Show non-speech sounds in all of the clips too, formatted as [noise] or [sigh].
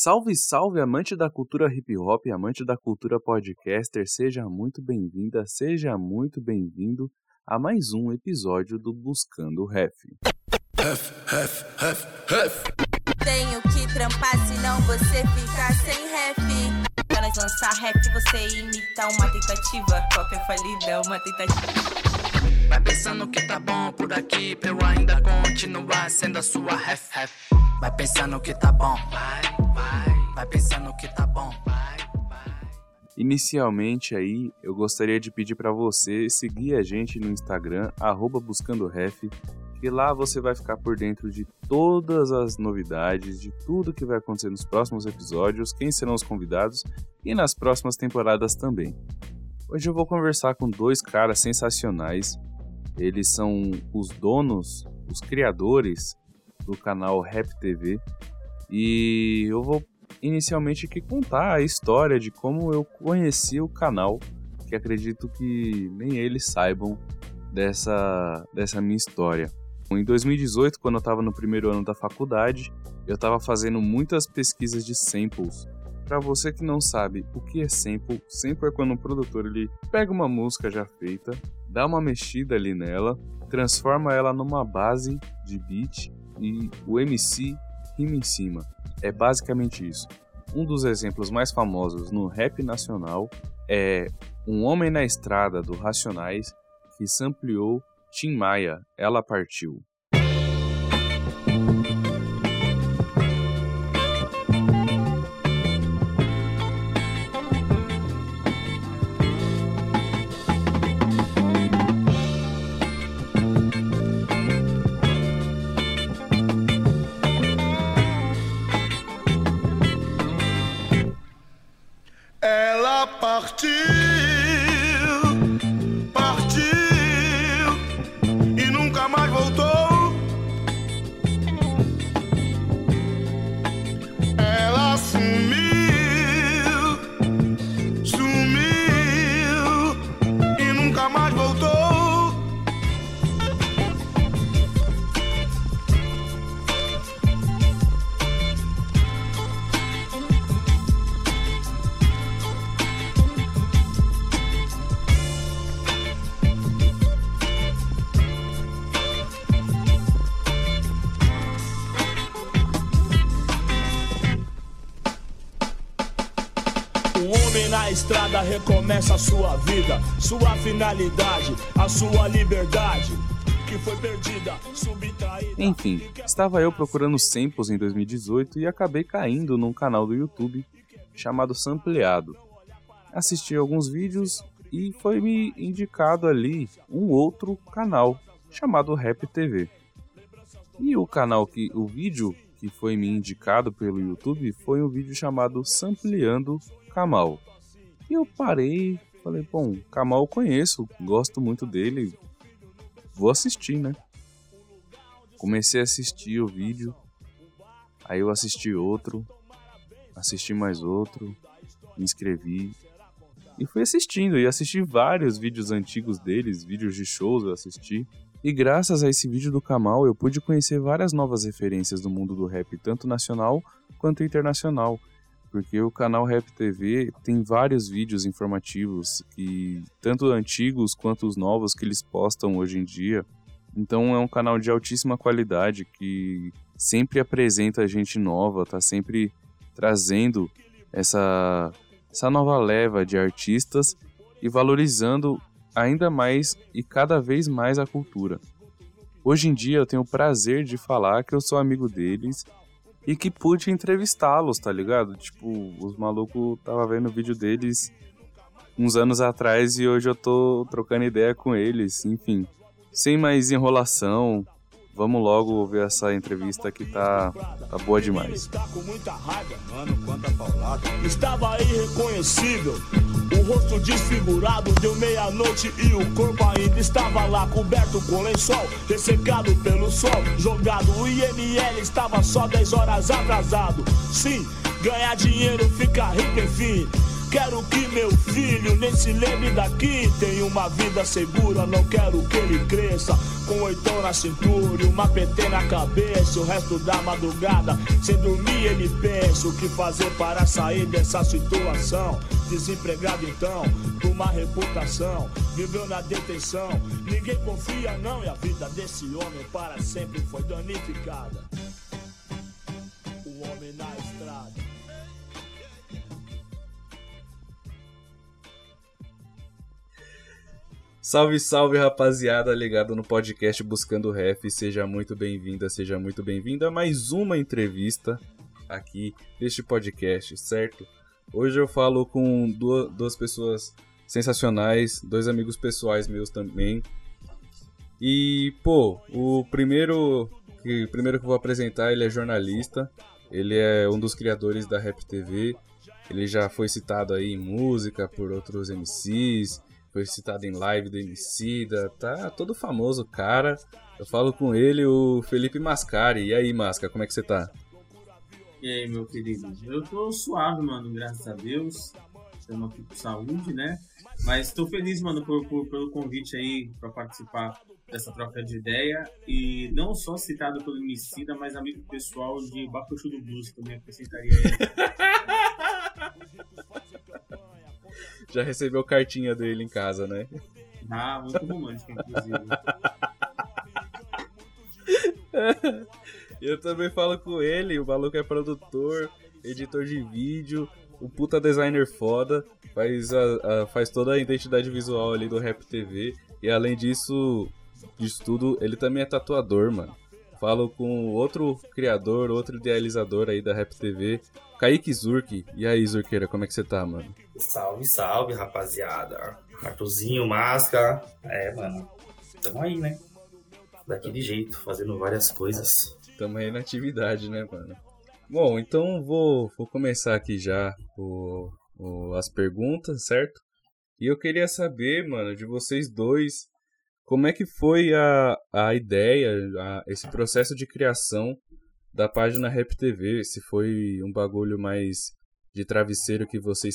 Salve, salve, amante da cultura hip hop, amante da cultura podcaster, seja muito bem-vinda, seja muito bem-vindo a mais um episódio do Buscando Ref. Ref, ref, ref, ref. Tenho que trampar, senão você fica sem ref. Para lançar ref, você imita uma tentativa. Qualquer falida é uma tentativa. Vai pensando que tá bom por aqui, pra eu ainda continuar sendo a sua ref, ref. Vai pensando que tá bom, vai vai, pensando que tá bom. Inicialmente aí, eu gostaria de pedir para você seguir a gente no Instagram @buscandoref, que lá você vai ficar por dentro de todas as novidades, de tudo que vai acontecer nos próximos episódios, quem serão os convidados e nas próximas temporadas também. Hoje eu vou conversar com dois caras sensacionais. Eles são os donos, os criadores do canal Rap TV e eu vou inicialmente aqui contar a história de como eu conheci o canal, que acredito que nem eles saibam dessa, dessa minha história. Em 2018, quando eu estava no primeiro ano da faculdade, eu estava fazendo muitas pesquisas de samples. Para você que não sabe o que é sample, sample é quando um produtor ele pega uma música já feita, dá uma mexida ali nela, transforma ela numa base de beat e o MC rima em cima. É basicamente isso. Um dos exemplos mais famosos no rap nacional é Um Homem na Estrada do Racionais que sampleou Tim Maia, Ela Partiu. Estrada recomeça a sua vida, sua finalidade, a sua liberdade. Que foi perdida, subtraída. Enfim, estava eu procurando samples em 2018 e acabei caindo num canal do YouTube chamado Sampleado. Assisti alguns vídeos e foi me indicado ali um outro canal chamado Rap TV. E o canal que o vídeo que foi me indicado pelo YouTube foi um vídeo chamado Sampleando Kamal. E eu parei, falei, bom, Kamal eu conheço, gosto muito dele, vou assistir, né? Comecei a assistir o vídeo, aí eu assisti outro, assisti mais outro, me inscrevi e fui assistindo e assisti vários vídeos antigos deles, vídeos de shows eu assisti. E graças a esse vídeo do Kamal eu pude conhecer várias novas referências do mundo do rap, tanto nacional quanto internacional porque o canal Rap TV tem vários vídeos informativos que tanto antigos quanto os novos que eles postam hoje em dia. Então é um canal de altíssima qualidade que sempre apresenta gente nova, tá sempre trazendo essa essa nova leva de artistas e valorizando ainda mais e cada vez mais a cultura. Hoje em dia eu tenho o prazer de falar que eu sou amigo deles e que pude entrevistá-los, tá ligado? Tipo, os malucos tava vendo o vídeo deles uns anos atrás e hoje eu tô trocando ideia com eles, enfim. Sem mais enrolação, vamos logo ver essa entrevista que tá, tá boa demais. Estava irreconhecível o rosto desfigurado deu meia-noite e o corpo ainda estava lá coberto com lençol, ressecado pelo sol, jogado. O IML estava só 10 horas atrasado. Sim, ganhar dinheiro fica rico, enfim. Quero que meu filho nem se lembre daqui. Tenha uma vida segura, não quero que ele cresça. Com oitão na cintura e uma PT na cabeça. O resto da madrugada, sem dormir, ele pensa o que fazer para sair dessa situação. Desempregado então, por uma reputação. Viveu na detenção, ninguém confia não. E a vida desse homem para sempre foi danificada. Salve, salve rapaziada, ligado no podcast Buscando Ref. Seja muito bem-vinda, seja muito bem-vinda a mais uma entrevista aqui neste podcast, certo? Hoje eu falo com duas, duas pessoas sensacionais, dois amigos pessoais meus também. E, pô, o primeiro que, primeiro que eu vou apresentar, ele é jornalista, ele é um dos criadores da Rap TV, ele já foi citado aí em música por outros MCs, foi citado em live do Emicida, tá todo famoso cara. Eu falo com ele, o Felipe Mascari. E aí, Masca, como é que você tá? E aí, meu querido? Eu tô suave, mano, graças a Deus. Estamos aqui com saúde, né? Mas tô feliz, mano, por, por, pelo convite aí para participar dessa troca de ideia. E não só citado pelo Emicida, mas amigo pessoal de Bacuxu do Blues também acrescentaria ele. [laughs] Já recebeu cartinha dele em casa, né? Ah, muito romântico, inclusive. Eu também falo com ele, o maluco é produtor, editor de vídeo, um puta designer foda, faz, a, a, faz toda a identidade visual ali do Rap TV. E além disso, disso tudo, ele também é tatuador, mano. Falo com outro criador, outro idealizador aí da Rap TV, Kaique Zurk. E aí, Zurqueira, como é que você tá, mano? Salve, salve, rapaziada. Arthurzinho, máscara. É, mano. Tamo aí, né? Daquele jeito, fazendo várias coisas. Tamo aí na atividade, né, mano? Bom, então vou, vou começar aqui já o, o, as perguntas, certo? E eu queria saber, mano, de vocês dois, como é que foi a, a ideia, a, esse processo de criação da página Rap TV? Se foi um bagulho mais de travesseiro que vocês,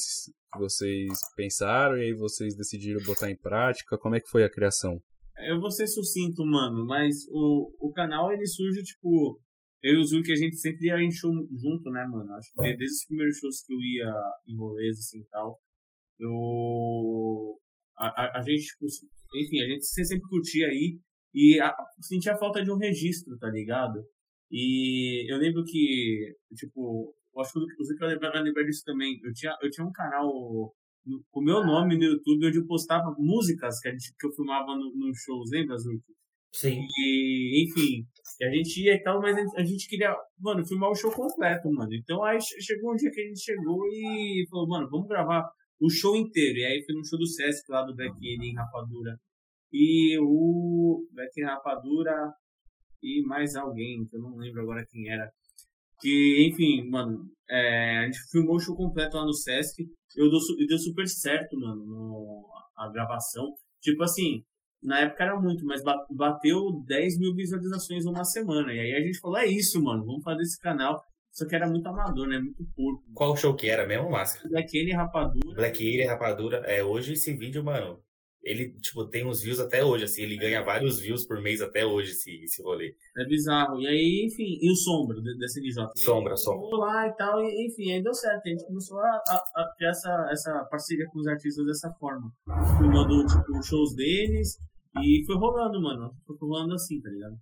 vocês pensaram e aí vocês decidiram botar em prática? Como é que foi a criação? Eu vou ser sucinto, mano, mas o, o canal ele surge, tipo, eu e o Zul que a gente sempre ia em show junto, né, mano? Acho que desde os primeiros shows que eu ia em rolês, assim e tal, eu. A, a, a gente, tipo, enfim, a gente sempre curtia aí e a, sentia falta de um registro, tá ligado? E eu lembro que, tipo, eu acho que o vai lembrar, vai lembrar disso também. Eu tinha, eu tinha um canal com o meu nome no YouTube onde eu postava músicas que, a gente, que eu filmava nos no shows, lembra, Zuko? Sim. E, enfim, a gente ia e tal, mas a gente queria, mano, filmar o show completo, mano. Então aí chegou um dia que a gente chegou e falou, mano, vamos gravar o show inteiro. E aí foi no show do Sesc lá do Black Alien em Rapadura. E o Black Rapadura e mais alguém, que eu não lembro agora quem era. Que, enfim, mano, é, a gente filmou o show completo lá no Sesc. Eu deu, deu super certo, mano, no, a gravação. Tipo assim, na época era muito, mas bateu 10 mil visualizações numa semana. E aí a gente falou, é isso, mano, vamos fazer esse canal. Só que era muito amador, né? Muito porco. Qual show que era mesmo, Máscara? Black Alien Rapadura. Black Alien Rapadura. É, hoje esse vídeo, mano, ele, tipo, tem uns views até hoje, assim, ele ganha vários views por mês até hoje, esse, esse rolê. É bizarro. E aí, enfim, e o Sombra, desse NJ? Sombra, Sombra. lá e tal, e, enfim, aí deu certo. A gente começou a, a, a ter essa, essa parceria com os artistas dessa forma. Filmando, tipo, shows deles, e foi rolando, mano. Foi rolando assim, tá ligado?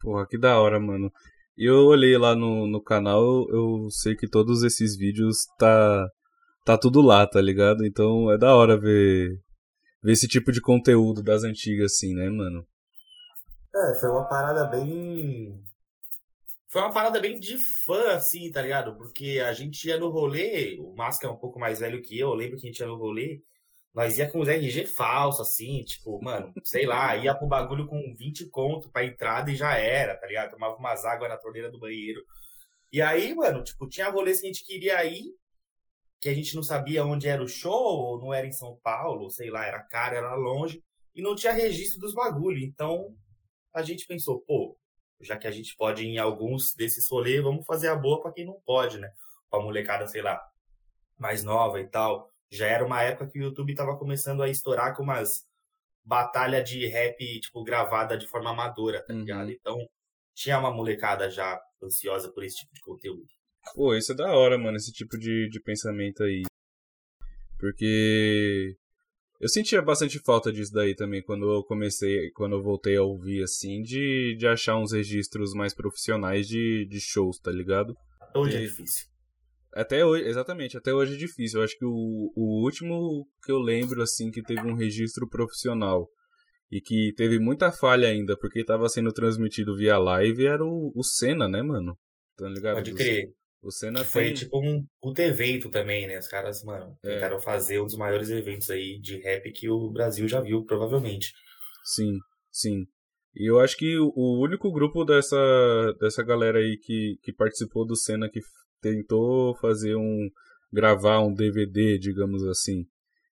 Porra, que da hora, mano. E eu olhei lá no, no canal, eu sei que todos esses vídeos tá, tá tudo lá, tá ligado? Então é da hora ver, ver esse tipo de conteúdo das antigas, assim, né, mano? É, foi uma parada bem. Foi uma parada bem de fã, assim, tá ligado? Porque a gente ia no rolê, o Máscara é um pouco mais velho que eu, eu lembro que a gente ia no rolê, nós ia com os RG falso, assim, tipo, mano, sei lá, ia pro bagulho com 20 conto pra entrada e já era, tá ligado? Tomava umas águas na torneira do banheiro. E aí, mano, tipo, tinha rolês que a gente queria ir, que a gente não sabia onde era o show, ou não era em São Paulo, sei lá, era caro, era longe, e não tinha registro dos bagulhos. Então, a gente pensou, pô, já que a gente pode ir em alguns desses rolês, vamos fazer a boa pra quem não pode, né? Pra molecada, sei lá, mais nova e tal já era uma época que o YouTube tava começando a estourar com umas batalha de rap, tipo, gravada de forma amadora, tá ligado? Uhum. Então, tinha uma molecada já ansiosa por esse tipo de conteúdo. Pô, isso é da hora, mano, esse tipo de, de pensamento aí. Porque eu sentia bastante falta disso daí também quando eu comecei, quando eu voltei a ouvir assim, de, de achar uns registros mais profissionais de, de shows, tá ligado? Hoje é E- difícil. Até hoje, exatamente, até hoje é difícil. Eu acho que o, o último que eu lembro, assim, que teve um registro profissional e que teve muita falha ainda, porque tava sendo transmitido via live, era o, o Senna, né, mano? Tá ligado? Pode crer. O Senna foi tem... tipo um puto evento também, né? Os caras, mano, É. tentaram fazer um dos maiores eventos aí de rap que o Brasil já viu, provavelmente. Sim, sim. E eu acho que o- único grupo dessa, dessa galera aí que, que participou do Senna que tentou fazer um. gravar um DVD, digamos assim.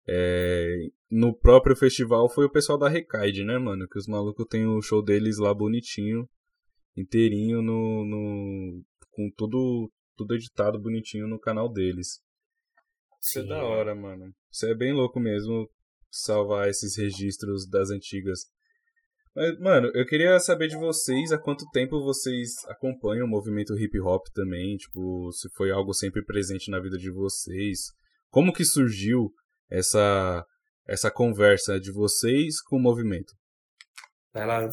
é, no próprio festival foi o pessoal da Recaide, né, mano? Que os malucos têm o show deles lá bonitinho, inteirinho, no, no, com tudo, tudo editado bonitinho no canal deles. Isso é Sim, da mano. hora, mano. Isso é bem louco mesmo, salvar esses registros das antigas. Mas, mano, eu queria saber de vocês há quanto tempo vocês acompanham o movimento hip hop também, tipo, se foi algo sempre presente na vida de vocês. Como que surgiu essa essa conversa de vocês com o movimento? Vai lá.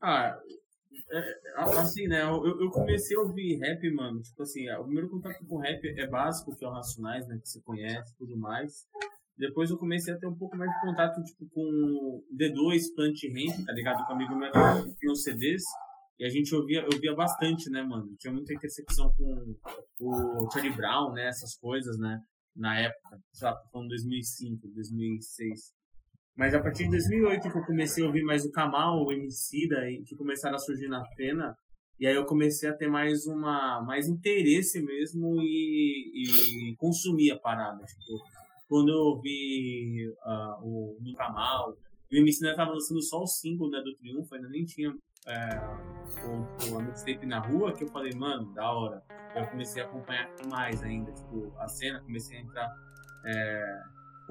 Ah, é, assim, né? Eu, eu comecei a ouvir rap, mano. Tipo assim, o primeiro contato com rap é básico, que é o Racionais, né? Que você conhece e tudo mais. Depois eu comecei a ter um pouco mais de contato, tipo, com D2, Plant Ramp, tá ligado? Com um amigo meu que tinha os CDs. E a gente ouvia, ouvia bastante, né, mano? Tinha muita intersecção com o Charlie Brown, né? Essas coisas, né? Na época, sei lá, falando 2005, 2006. Mas a partir de 2008 que eu comecei a ouvir mais o Kamal, o Emicida, que começaram a surgir na pena, e aí eu comecei a ter mais uma mais interesse mesmo e, e consumir a parada. Tipo, quando eu ouvi ah, o no Kamal, o Emicida estava lançando só o single né, do Triunfo, ainda nem tinha é, o, o a mixtape na rua, que eu falei, mano, da hora. Eu comecei a acompanhar mais ainda, tipo, a cena, comecei a entrar é,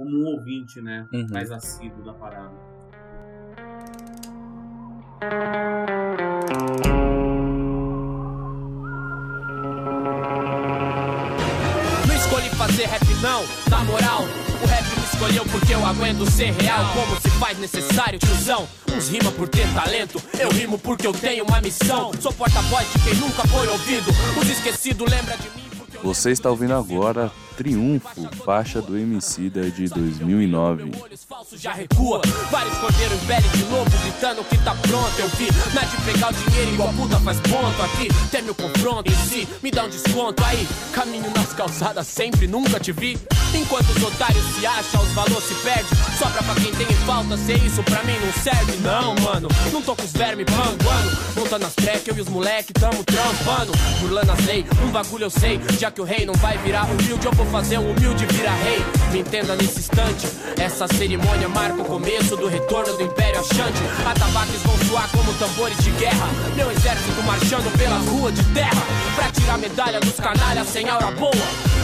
como um ouvinte, né? Uhum. Mais assíduo da parada. Não escolhi fazer rap não, na moral O rap me escolheu porque eu aguento ser real Como se faz necessário, tiozão Uns rima por ter talento, eu rimo porque eu tenho uma missão Sou porta-voz de quem nunca foi ouvido Os esquecidos lembra de mim porque eu Você está ouvindo agora Triunfo, faixa do Emicida de 2009. olhos falsos já recua Vários cordeiros velhos de novo gritando que tá pronto Eu vi, na de pegar o dinheiro igual puta faz ponto Aqui. Teme o confronto em si, me dá um desconto Aí, caminho nas calçadas sempre, nunca te vi. Enquanto os otários se acham, os valores se perdem. Sobra pra quem tem em falta, ser isso pra mim não serve. Não, mano, não tô com os vermes panguando. Montando as track, eu e os moleque tamo trampando. Burlando as leis, um bagulho eu sei Já que o rei não vai virar humilde, eu vou fazer o humilde virar rei. Me entenda nesse instante, essa cerimônia marca o começo do retorno do Império Achante Atabaques vão soar como tambores de guerra. Meu exército marchando pelas ruas de terra Pra tirar medalha dos canalhas sem aura boa.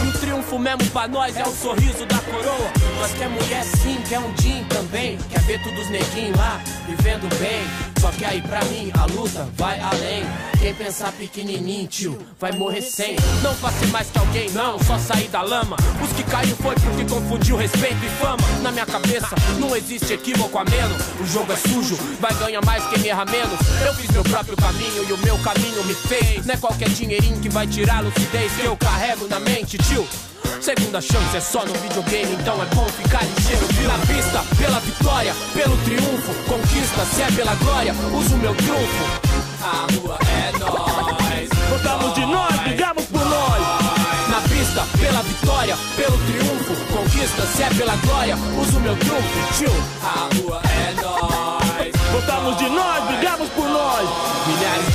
Um triunfo mesmo pra nós é o sorriso da coroa. Nós quer mulher sim, quer um din também. Quer ver todos os neguinhos lá, vivendo bem Só que aí pra mim a luta vai além. Quem pensar pequenininho, tio, vai morrer sem. Não faça mais que alguém, não, só sair da lama. Os que caiu foi porque confundiu respeito e fama. Na minha cabeça não existe equívoco a menos. O jogo é sujo, vai ganhar mais quem erra menos. Eu fiz meu próprio caminho e o meu caminho me fez. Não é qualquer dinheirinho que vai tirar a lucidez que eu carrego na mente, tio Segunda chance é só no videogame, então é bom ficar ligeiro. Na pista, pela vitória, pelo triunfo, conquista, se é pela glória, uso meu trunfo. A rua é nós. Votamos de nós, brigamos por nós. Na pista, pela vitória, pelo triunfo, conquista, se é pela glória, uso meu trunfo. Tio, a rua é nós. Votamos de nós, brigamos por nós. Milhares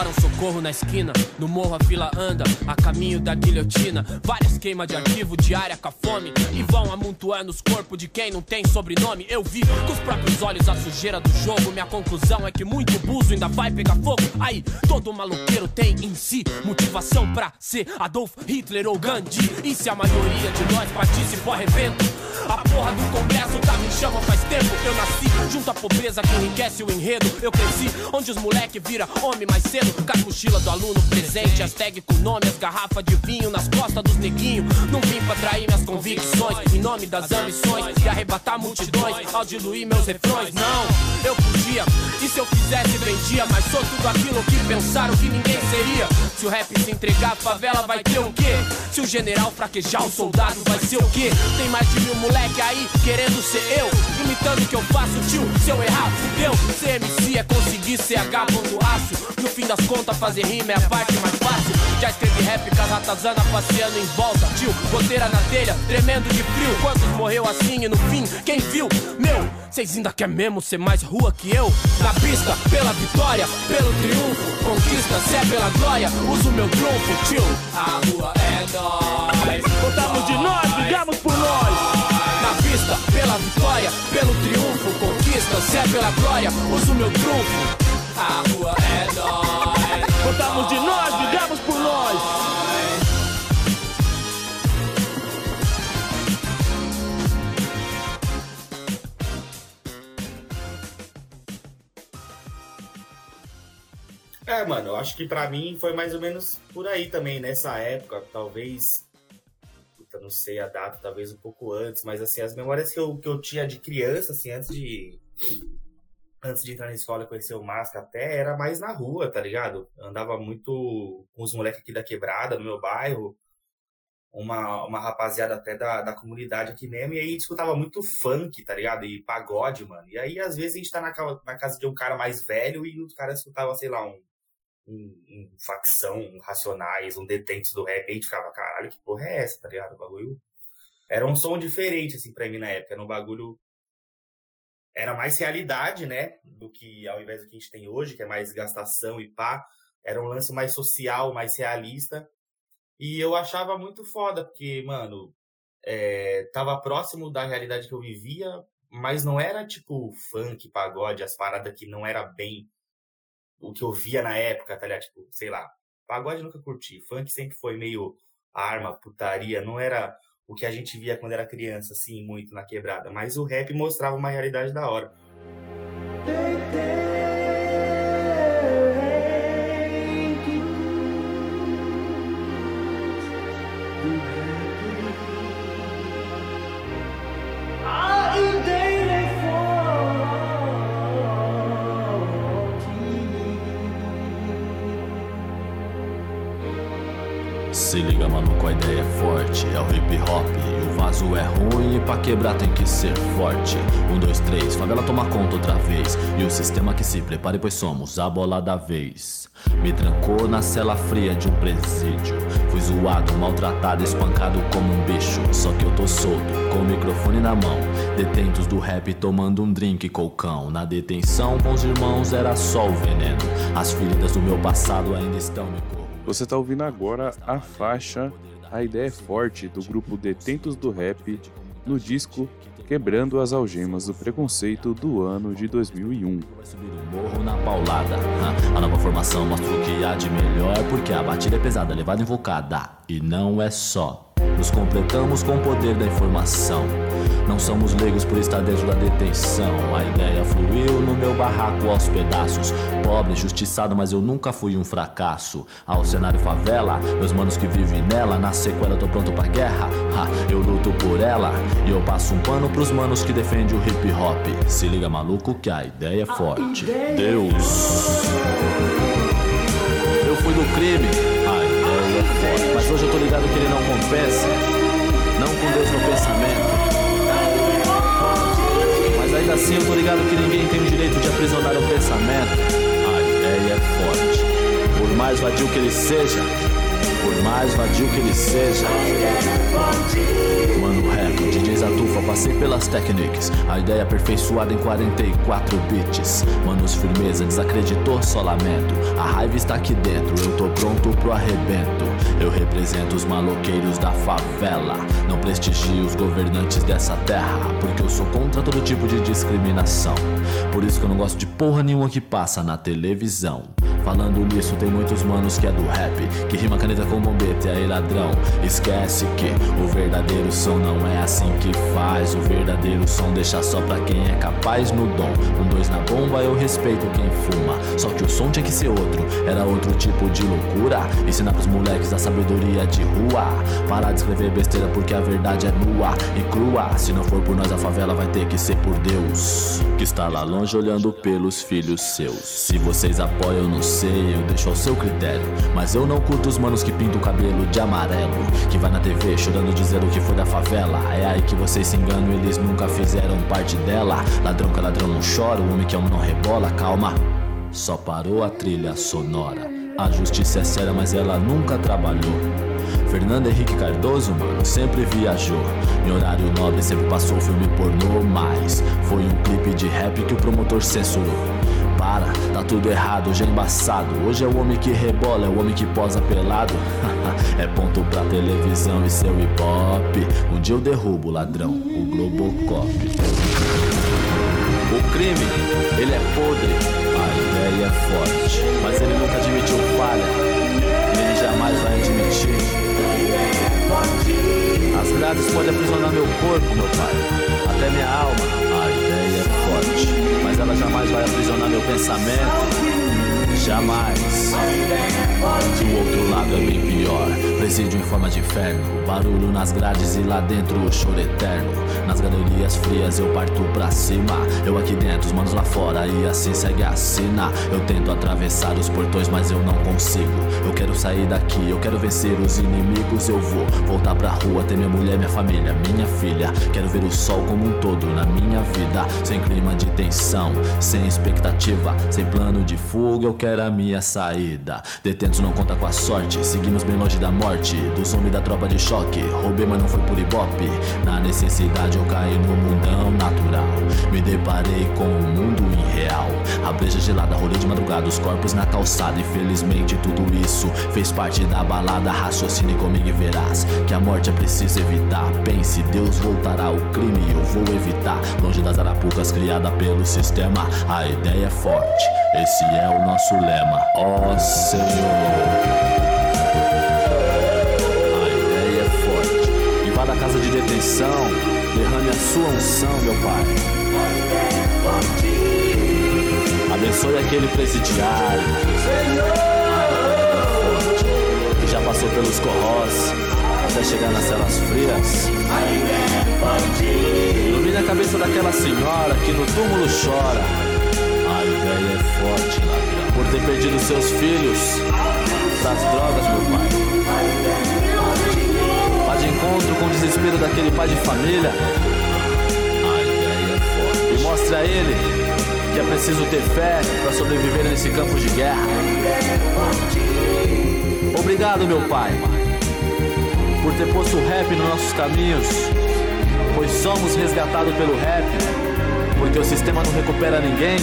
imploram socorro na esquina. No morro a fila anda, a caminho da guilhotina. Várias queimas de arquivo diária com a fome. E vão amontoando os corpos de quem não tem sobrenome. Eu vi com os próprios olhos a sujeira do jogo. Minha conclusão é que muito buzo ainda vai pegar fogo. Aí, todo maloqueiro tem em si motivação pra ser Adolf Hitler ou Gandhi. E se a maioria de nós partisse pro evento? A porra do congresso tá me chama faz tempo. Eu nasci junto à pobreza que enriquece o enredo. Eu cresci onde os moleque vira homem mais cedo. Com as mochilas do aluno presente, as tag com nome, as garrafas de vinho nas costas dos neguinhos. Não vim pra trair minhas convicções em nome das ambições e arrebatar multidões ao diluir meus refrões. Não, eu podia, e se eu fizesse, vendia. Mas sou tudo aquilo que pensaram que ninguém seria. Se o rap se entregar, a favela vai ter o quê? Se o general fraquejar, o soldado vai ser o quê? Tem mais de mil moleque aí querendo ser eu, imitando o que eu faço, tio. Se eu errar, fudeu. Ser MC é conseguir ser H aço. No fim das contas, fazer rima é a parte mais fácil. Já esteve rap com a ratazana passeando em volta, tio. Goteira na telha, tremendo de frio. Quantos morreu assim e no fim, quem viu? Meu, vocês ainda quer mesmo ser mais rua que eu? Na pista, pela vitória, pelo triunfo. Conquista, se é pela glória, uso meu trunfo, tio. A rua é nós. Contamos de nós, brigamos por nós. Na pista, pela vitória, pelo triunfo. Conquista, se é pela glória, uso meu trunfo. A rua é nós. Contamos de nós, brigamos por nós. É, mano, eu acho que pra mim foi mais ou menos por aí também, nessa época, talvez. Puta, não sei a data, talvez um pouco antes, mas assim, as memórias que eu, que eu tinha de criança, assim, antes de. Antes de entrar na escola conhecer o Masca até, era mais na rua, tá ligado? Eu andava muito com os moleques aqui da quebrada, no meu bairro. Uma, uma rapaziada até da, da comunidade aqui mesmo, e aí escutava muito funk, tá ligado? E pagode, mano. E aí, às vezes, a gente tá na, na casa de um cara mais velho e o cara escutava, sei lá, um, um, um facção, um racionais, um detentos do rap, e a gente ficava, caralho, que porra é essa, tá ligado? O bagulho. Era um som diferente, assim, pra mim na época. Era um bagulho. Era mais realidade, né? Do que ao invés do que a gente tem hoje, que é mais gastação e pá. Era um lance mais social, mais realista. E eu achava muito foda, porque, mano, é, tava próximo da realidade que eu vivia, mas não era tipo funk, pagode, as paradas que não era bem o que eu via na época, tá ligado? Tipo, sei lá, pagode nunca curti, funk sempre foi meio arma, putaria, não era o que a gente via quando era criança, assim, muito na quebrada, mas o rap mostrava uma realidade da hora. É o hip hop. O vaso é ruim e pra quebrar tem que ser forte. Um, dois, três, favela toma conta outra vez. E o sistema que se prepare, pois somos a bola da vez. Me trancou na cela fria de um presídio. Fui zoado, maltratado, espancado como um bicho. Só que eu tô solto, com o microfone na mão. Detentos do rap tomando um drink colcão. Na detenção com os irmãos era só o veneno. As feridas do meu passado ainda estão me corroendo. Você tá ouvindo agora a faixa A Ideia é Forte do grupo Detentos do Rap no disco Quebrando as Algemas do Preconceito do ano de 2001. Vai subir o morro na paulada. A nova formação mostra o que há de melhor, porque a batida é pesada, levada invocada. E não é só. Nos completamos com o poder da informação. Não somos leigos por estar dentro da detenção. A ideia fluiu no meu barraco aos pedaços. Pobre, justiçado, mas eu nunca fui um fracasso. Ao cenário favela, meus manos que vivem nela. Na sequela, tô pronto pra guerra. Ha, eu luto por ela. E eu passo um pano pros manos que defendem o hip hop. Se liga, maluco, que a ideia é forte. Deus. Eu fui do crime, a ideia é forte. Mas hoje eu tô ligado que ele não compensa. Não com Deus no pensamento. Assim eu tô ligado que ninguém tem o direito de aprisionar o pensamento. A ideia é forte. Por mais vadio que ele seja, por mais vadio que ele seja. Mano Reco, DJ Zatufa, passei pelas técnicas. A ideia aperfeiçoada em 44 bits. Manos firmeza, desacreditou, só lamento. A raiva está aqui dentro, eu tô pronto pro arrebento. Eu represento os maloqueiros da favela. Não prestigio os governantes dessa terra, porque eu sou contra todo tipo de discriminação. Por isso que eu não gosto de porra nenhuma que passa na televisão. Falando nisso, tem muitos manos que é do rap, que rima caneta com bombete, aí ladrão. Esquece que o verdadeiro som não é assim que faz. O verdadeiro som deixa só pra quem é capaz no dom. Um dois na bomba, eu respeito quem fuma. Só que o som tinha que ser outro, era outro tipo de loucura. Ensinar pros moleques a sabedoria de rua. Parar de escrever besteira porque a verdade é nua e crua. Se não for por nós, a favela vai ter que ser por Deus. Que está lá longe olhando pelos filhos seus. Se vocês apoiam, não sei, eu deixo ao seu critério. Mas eu não curto os manos que pintam o cabelo de amarelo. Que vai na TV chorando dizendo que foi da favela. É aí que vocês se enganam, eles nunca fizeram parte dela. Ladrão que ladrão não chora, o homem que ama não rebola, calma. Só parou a trilha sonora. A justiça é séria, mas ela nunca trabalhou. Fernando Henrique Cardoso, mano, sempre viajou. Em horário nobre sempre passou filme pornô, mas foi um clipe de rap que o promotor censurou. Para, tá tudo errado, já embaçado. Hoje é o homem que rebola, é o homem que posa pelado. [laughs] é ponto pra televisão e seu hip hop. Um dia eu derrubo o ladrão, o Globocop. O crime, ele é podre, a ideia é forte. Mas ele nunca admitiu falha, As grades podem aprisionar meu corpo, meu pai, até minha alma. A ideia é forte, mas ela jamais vai aprisionar meu pensamento. Jamais. Do outro lado é bem pior. Presídio em forma de inferno. Barulho nas grades e lá dentro o choro eterno. Nas galerias frias eu parto pra cima. Eu aqui dentro, os manos lá fora. E assim segue a sina. Eu tento atravessar os portões, mas eu não consigo. Eu quero sair daqui, eu quero vencer os inimigos. Eu vou voltar pra rua, ter minha mulher, minha família, minha filha. Quero ver o sol como um todo na minha vida. Sem clima de tensão, sem expectativa, sem plano de fuga. Eu quero a minha saída. Detentos não conta com a sorte. Seguimos bem longe da morte. Do homens da tropa de choque. Roubei, mas não foi por ibope. Na necessidade eu caí no mundão natural. Me deparei com o um mundo irreal. A breja gelada, rolê de madrugada, os corpos na calçada. Infelizmente tudo isso fez parte da balada. Raciocine comigo e verás que a morte é preciso evitar. Pense, Deus voltará o crime, eu vou evitar. Longe das arapucas criada pelo sistema. A ideia é forte, esse é o nosso lema. Ó oh, Senhor. A ideia é forte. Invada a casa de detenção. Derrame a sua unção, meu Pai. Abençoe aquele presidiário. Forte, que já passou pelos corrós até chegar nas celas frias. Ilumine a cabeça daquela senhora que no túmulo chora. A ideia é forte, ladrão. Por ter perdido seus filhos pras drogas, meu pai. De encontro com o desespero daquele pai de família. É. E mostre a ele que é preciso ter fé para sobreviver nesse campo de guerra. Obrigado, meu pai, por ter posto o rap nos nossos caminhos, pois somos resgatados pelo rap, porque o sistema não recupera ninguém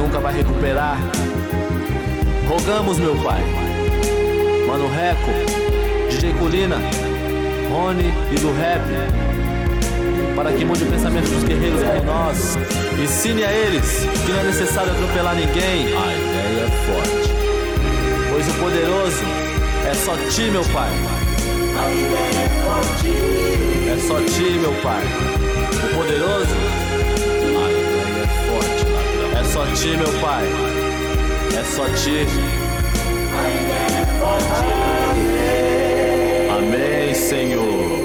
nunca vai recuperar. Rogamos, meu pai, Mano Reco, DJ Colina, Rony e do rap para que mude o pensamento dos guerreiros como nós. Ensine a eles que não é necessário atropelar ninguém. A ideia é forte. Pois o poderoso é só ti, meu pai. A ideia é forte. É só ti, meu pai. O poderoso. Só ti, meu pai. É só ti. Amém, Senhor.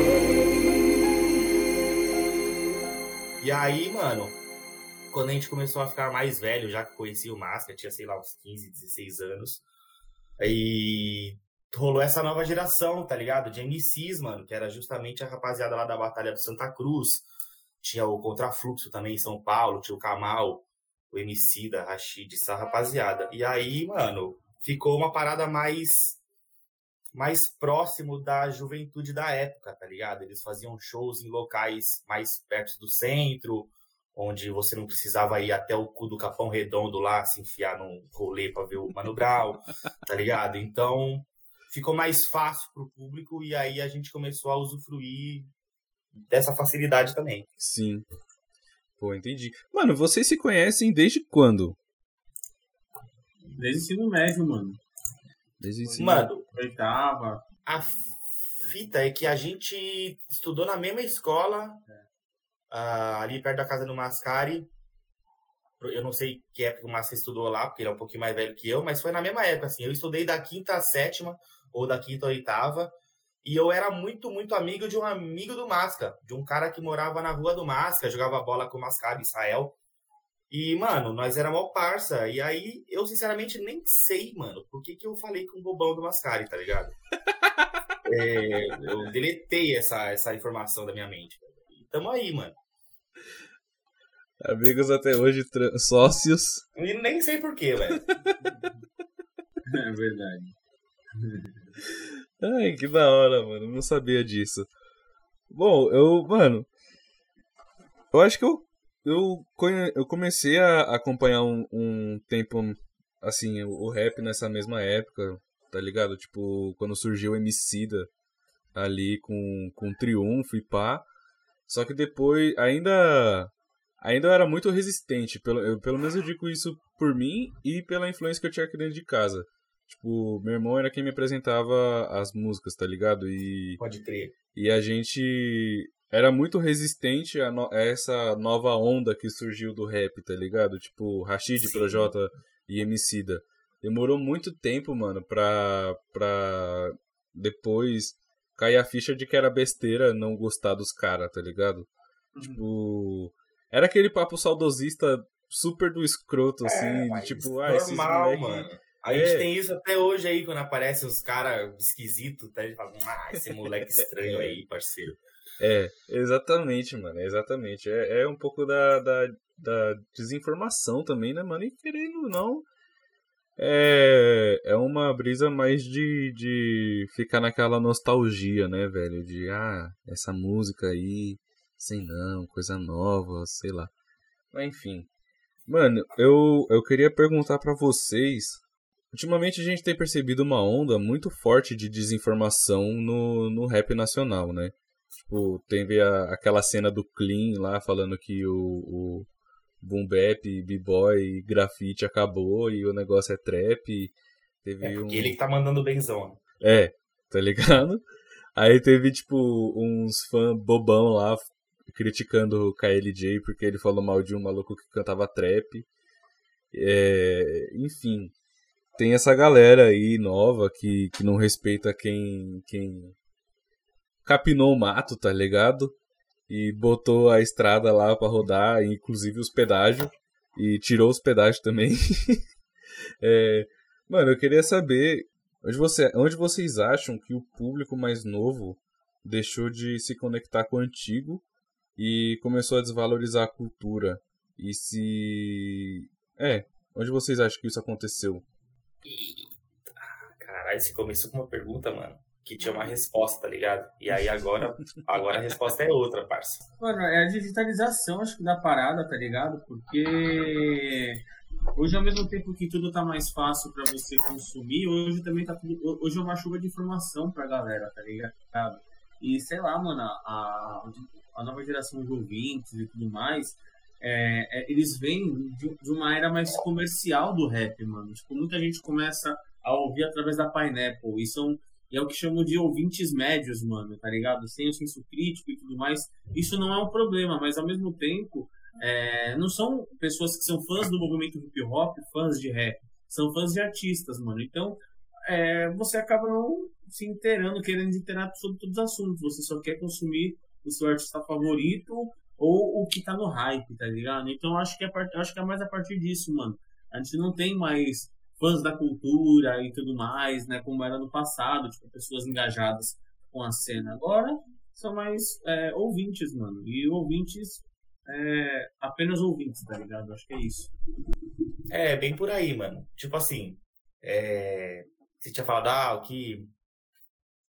E aí, mano, quando a gente começou a ficar mais velho, já que conhecia o Máscara, tinha, sei lá, uns 15, 16 anos, aí rolou essa nova geração, tá ligado? De MCs, mano, que era justamente a rapaziada lá da Batalha do Santa Cruz. Tinha o Contrafluxo também em São Paulo, tinha o Kamal, o MC da Rashid, essa rapaziada. E aí, mano, ficou uma parada mais mais próximo da juventude da época, tá ligado? Eles faziam shows em locais mais perto do centro, onde você não precisava ir até o cu do Capão Redondo lá, se enfiar num rolê pra ver o Mano Brown, tá ligado? Então, ficou mais fácil pro público e aí a gente começou a usufruir dessa facilidade também. Sim. Pô, entendi. Mano, vocês se conhecem desde quando? Desde o ensino médio, mano. Desde o ensino Mano, Oitava. a fita é que a gente estudou na mesma escola, ah, ali perto da casa do Mascari. Eu não sei que época o Massa estudou lá, porque ele é um pouquinho mais velho que eu, mas foi na mesma época, assim. Eu estudei da quinta à sétima, ou da quinta à oitava, e eu era muito, muito amigo de um amigo do Masca, de um cara que morava na rua do Masca, jogava bola com o Mascari, Israel. E, mano, nós era mó parça. E aí, eu sinceramente nem sei, mano, por que, que eu falei com o bobão do Mascari, tá ligado? [laughs] É, eu deletei essa, essa informação da minha mente. E tamo aí, mano. Amigos até hoje, sócios. E nem sei porquê, velho. [laughs] É verdade. Ai, que da hora, mano. Não sabia disso. Bom, eu, mano. Eu acho que eu, eu, eu comecei a acompanhar um, um tempo, assim, o, o rap nessa mesma época, tá ligado? Tipo, quando surgiu o Emicida ali com, com Triunfo e pá. Só que depois, ainda. Ainda eu era muito resistente. Pelo, eu, pelo menos eu digo isso por mim e pela influência que eu tinha aqui dentro de casa. Tipo, meu irmão era quem me apresentava as músicas, tá ligado? E, Pode crer. e a gente era muito resistente a, no- a essa nova onda que surgiu do rap, tá ligado? Tipo, Rashid, Sim. Projota e Emicida. Demorou muito tempo, mano, pra, pra depois cair a ficha de que era besteira não gostar dos caras, tá ligado? Tipo, era aquele papo saudosista super do escroto, assim, de É, mas tipo, ah, esses moleque... mano. A É. gente tem isso até hoje aí, quando aparecem os caras esquisitos, tá? A gente fala, ah, esse moleque estranho [laughs] aí, parceiro. É, exatamente, mano, exatamente. É, é um pouco da, da, da desinformação também, né, mano? E querendo ou não, é, é uma brisa mais de, de ficar naquela nostalgia, né, velho? De, ah, essa música aí, sei não, coisa nova, sei lá. Mas enfim. Mano, eu, eu queria perguntar pra vocês. Ultimamente a gente tem percebido uma onda muito forte de desinformação no, no rap nacional, né? Tipo, teve a, aquela cena do Clean lá falando que o, o Boom Bap, B-Boy grafite acabou e o negócio é trap. Teve É um... ele que tá mandando benzão. É, tá ligado? Aí teve, tipo, uns fãs bobão lá criticando o KLJ porque ele falou mal de um maluco que cantava trap. É, enfim, tem essa galera aí nova que, que não respeita quem, quem capinou o mato, tá ligado? E botou a estrada lá pra rodar, inclusive os pedágios, e tirou os pedágios também. [laughs] É, mano, eu queria saber onde, você, onde vocês acham que o público mais novo deixou de se conectar com o antigo e começou a desvalorizar a cultura. E se. É, onde vocês acham que isso aconteceu? Caralho, você começou com uma pergunta, mano, que tinha uma resposta, tá ligado? E aí agora, agora a resposta é outra, parça. Mano, é a digitalização, acho que da parada, tá ligado? Porque hoje, ao mesmo tempo que tudo tá mais fácil pra você consumir, hoje também tá tudo. Hoje é uma chuva de informação pra galera, tá ligado? E sei lá, mano, a, a nova geração de ouvintes e tudo mais, é, é, eles vêm de, de uma era mais comercial do rap, mano. Tipo, muita gente começa a ouvir através da Pineapple. E são e é o que chamam de ouvintes médios, mano, tá ligado? Sem o senso crítico e tudo mais. Isso não é um problema, mas ao mesmo tempo, é, não são pessoas que são fãs do movimento hip hop, fãs de rap. São fãs de artistas, mano. Então, é, você acaba não se inteirando, querendo se inteirar sobre todos os assuntos. Você só quer consumir o seu artista favorito ou o que tá no hype, tá ligado? Então, acho que, é, part- acho que é mais a partir disso, mano. A gente não tem mais fãs da cultura e tudo mais, né? Como era no passado, tipo, pessoas engajadas com a cena. Agora são mais é, ouvintes, mano. E ouvintes, é, apenas ouvintes, tá ligado? Acho que é isso. É, bem por aí, mano. Tipo assim, é... você tinha falado, ah, o que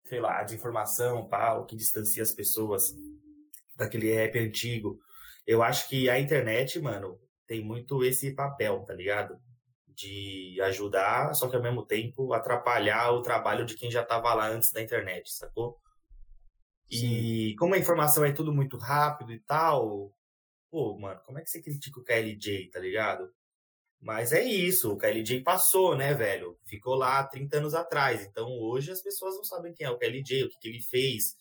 sei lá, a desinformação, pá, o que distancia as pessoas daquele rap antigo. Eu acho que a internet, mano, tem muito esse papel, tá ligado? De ajudar, só que ao mesmo tempo atrapalhar o trabalho de quem já tava lá antes da internet, sacou? E como a informação é tudo muito rápido e tal, pô, mano, como é que você critica o KLJ, tá ligado? Mas é isso, o KLJ passou, né, velho? Ficou lá 30 anos atrás. Então hoje as pessoas não sabem quem é o KLJ, o que, que ele fez,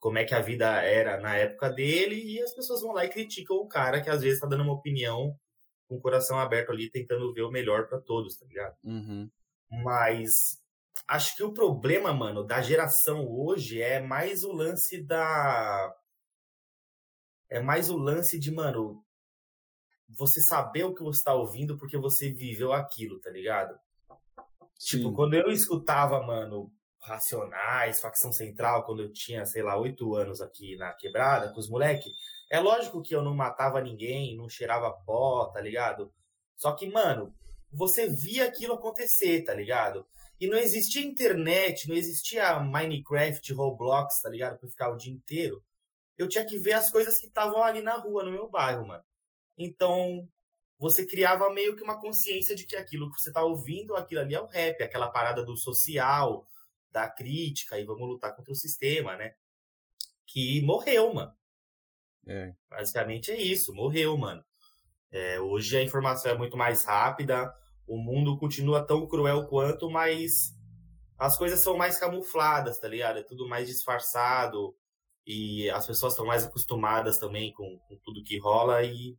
como é que a vida era na época dele, e as pessoas vão lá e criticam o cara que às vezes tá dando uma opinião com o coração aberto ali, tentando ver o melhor para todos, tá ligado? Uhum. Mas acho que o problema, mano, da geração hoje é mais o lance da. É mais o lance de, mano, você saber o que você tá ouvindo porque você viveu aquilo, tá ligado? Sim. Tipo, quando eu escutava, mano, Racionais, Facção Central, quando eu tinha, sei lá, oito anos aqui na quebrada com os moleque, é lógico que eu não matava ninguém, não cheirava pó, tá ligado? Só que, mano, você via aquilo acontecer, tá ligado? E não existia internet, não existia Minecraft, Roblox, tá ligado? Pra ficar o dia inteiro. Eu tinha que ver as coisas que estavam ali na rua, no meu bairro, mano. Então, você criava meio que uma consciência de que aquilo que você tá ouvindo, aquilo ali é o rap, aquela parada do social, da crítica, e vamos lutar contra o sistema, né? Que morreu, mano. É. Basicamente é isso, morreu, mano. É, hoje a informação é muito mais rápida, o mundo continua tão cruel quanto, mas as coisas são mais camufladas, tá ligado? É tudo mais disfarçado e as pessoas estão mais acostumadas também com, com tudo que rola e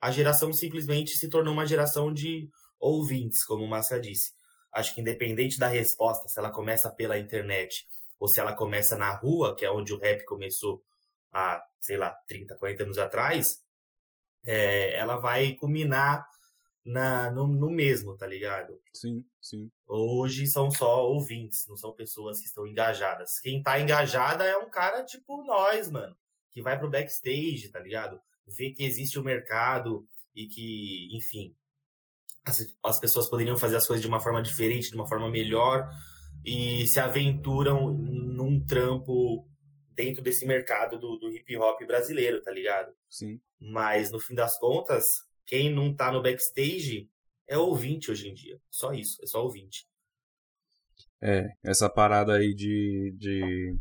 a geração simplesmente se tornou uma geração de ouvintes, como o Massa disse. Acho que independente da resposta, se ela começa pela internet ou se ela começa na rua, que é onde o rap começou há, sei lá, 30, 40 anos atrás, é, ela vai culminar na, no, no mesmo, tá ligado? Sim, sim. Hoje são só ouvintes, não são pessoas que estão engajadas. Quem tá engajada é um cara tipo nós, mano, que vai pro backstage, tá ligado? Vê que existe o um mercado e que, enfim, as, as pessoas poderiam fazer as coisas de uma forma diferente, de uma forma melhor e se aventuram num trampo dentro desse mercado do, do hip hop brasileiro, tá ligado? Sim. Mas no fim das contas, quem não tá no backstage é ouvinte hoje em dia. Só isso, é só ouvinte. É, essa parada aí de, de,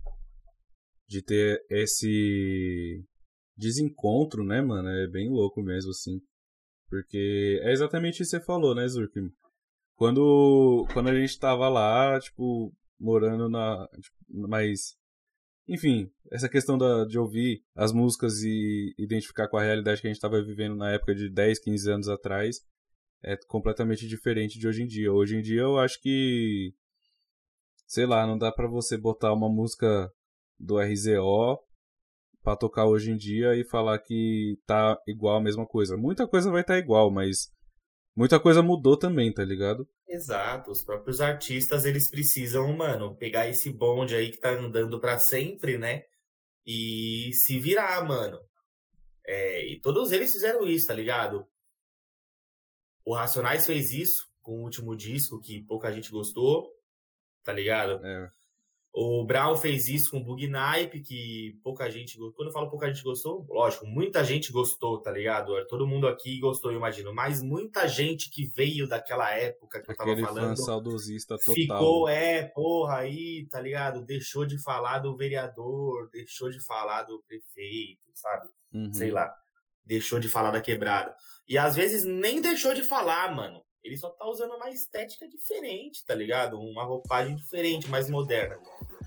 de ter esse desencontro, né, mano? É bem louco mesmo, assim. Porque é exatamente isso que você falou, né, Zurk? Quando, quando a gente tava lá, tipo, morando na. Tipo, mais. Enfim, essa questão da, de ouvir as músicas e identificar com a realidade que a gente tava vivendo na época de 10, 15 anos atrás é completamente diferente de hoje em dia. Hoje em dia eu acho que. Sei lá, não dá pra você botar uma música do RZO para tocar hoje em dia e falar que tá igual a mesma coisa. Muita coisa vai estar tá igual, mas muita coisa mudou também, tá ligado? Exato, os próprios artistas eles precisam, mano, pegar esse bonde aí que tá andando para sempre, né? E se virar, mano. É, e todos eles fizeram isso, tá ligado? O Racionais fez isso com o último disco que pouca gente gostou, tá ligado? É. O Brown fez isso com o Bug Naipe, que pouca gente gostou. Quando eu falo pouca gente gostou, lógico, muita gente gostou, tá ligado? Todo mundo aqui gostou, eu imagino. Mas muita gente que veio daquela época que Aquele eu tava falando. fã saudosista total. Ficou, é, porra, aí, tá ligado? Deixou de falar do vereador, deixou de falar do prefeito, sabe? Uhum. Sei lá. Deixou de falar da quebrada. E às vezes nem deixou de falar, mano. Ele só tá usando uma estética diferente, tá ligado? Uma roupagem diferente, mais moderna.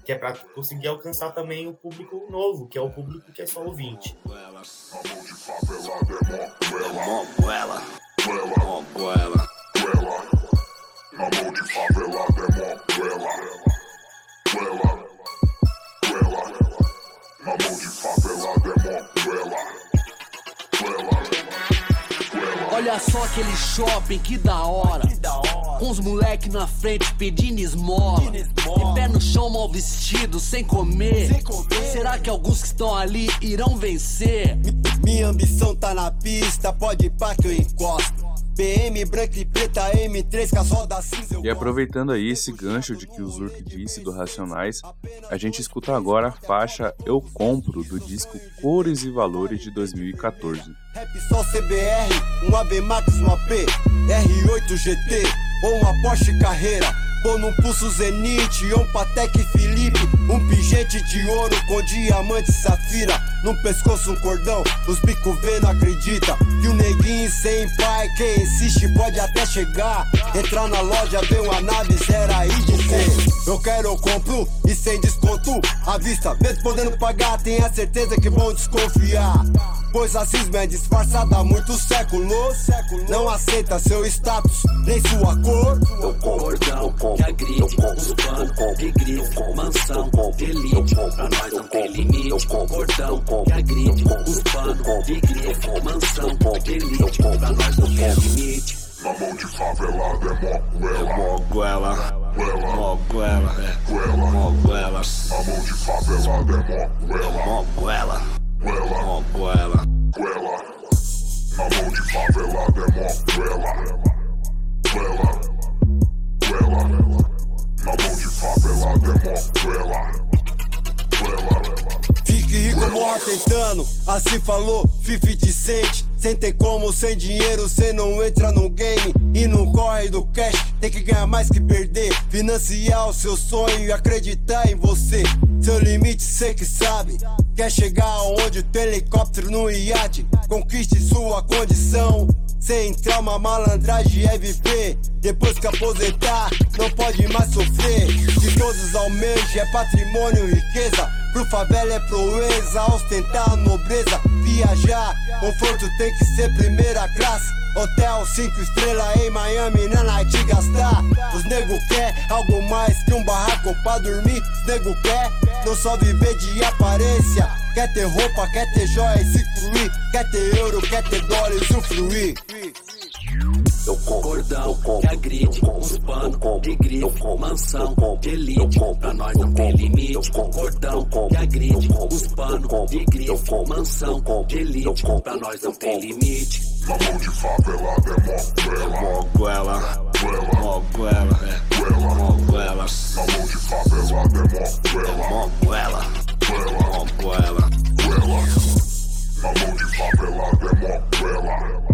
Que é pra conseguir alcançar também o público novo, que é o público que é só ouvinte. Olha só aquele shopping, que da hora. Com os moleque na frente pedindo esmola. De pé no chão, mal vestido, sem comer. Será que alguns que estão ali irão vencer? Minha ambição tá na pista, pode ir pá que eu encosto. BM branca e preta, M3 com as rodas cinza. E aproveitando aí esse gancho de que o Zurk disse do Racionais, a gente escuta agora a faixa Eu Compro do disco Cores e Valores de 2014. Rap só CBR, um AB Max, um AP, R8 GT ou uma Porsche Carreira. Pô num pulso Zenit, um Patek Felipe. Um pingente de ouro com diamante safira. Num pescoço um cordão, os bico vê não acredita. Que o neguinho sem pai, quem insiste pode até chegar. Entrar na loja, ver uma nave zero aí dizer Eu quero, eu compro e sem desconto À vista, mesmo podendo pagar, tenha certeza que vão desconfiar. Pois racismo é disfarçado há muitos séculos. Não aceita seu status, nem sua cor. Cordão que agride, os panos de grife, mansão, elite, pra nós não tem limite. Cordão que agride, os panos de grife, mansão, elite, pra nós não tem limite. Na mão de favelada é moguela, moguela, moguela, moguela. Na mão de favelada é moguela, moguela, moguela, moguela. Na mão de favelada é moguela, moguela, Na mão de moguela. Fique rico, morra tentando, assim falou, Fifi sente. Sem ter como, sem dinheiro, cê não entra no game e não corre do cash. Tem que ganhar mais que perder, financiar o seu sonho e acreditar em você. Seu limite cê que sabe. Quer chegar aonde o helicóptero no iate? Conquiste sua condição. Sem trauma, malandragem é viver. Depois que aposentar, não pode mais sofrer. De todos almejos é patrimônio, riqueza. Pro favela é proeza, ostentar nobreza, viajar. Conforto tem que ser primeira classe. Hotel 5 estrelas em Miami, na night gastar. Os nego quer algo mais que um barraco pra dormir. Os nego quer não só viver de aparência. Quer ter roupa, quer ter joia e fluir. Quer ter euro, quer ter dólar e usufruir. Eu cordão que agride, os panos de grife, mansão de elite, pra nós não tem limite. Cordão que agride, os panos de grife, mansão de elite, pra nós não tem limite. Na mão de favelada é moguela, moguela, moguela, moguela. Na mão de favelada é moguela, moguela, moguela, moguela. Na mão de favelada é moguela,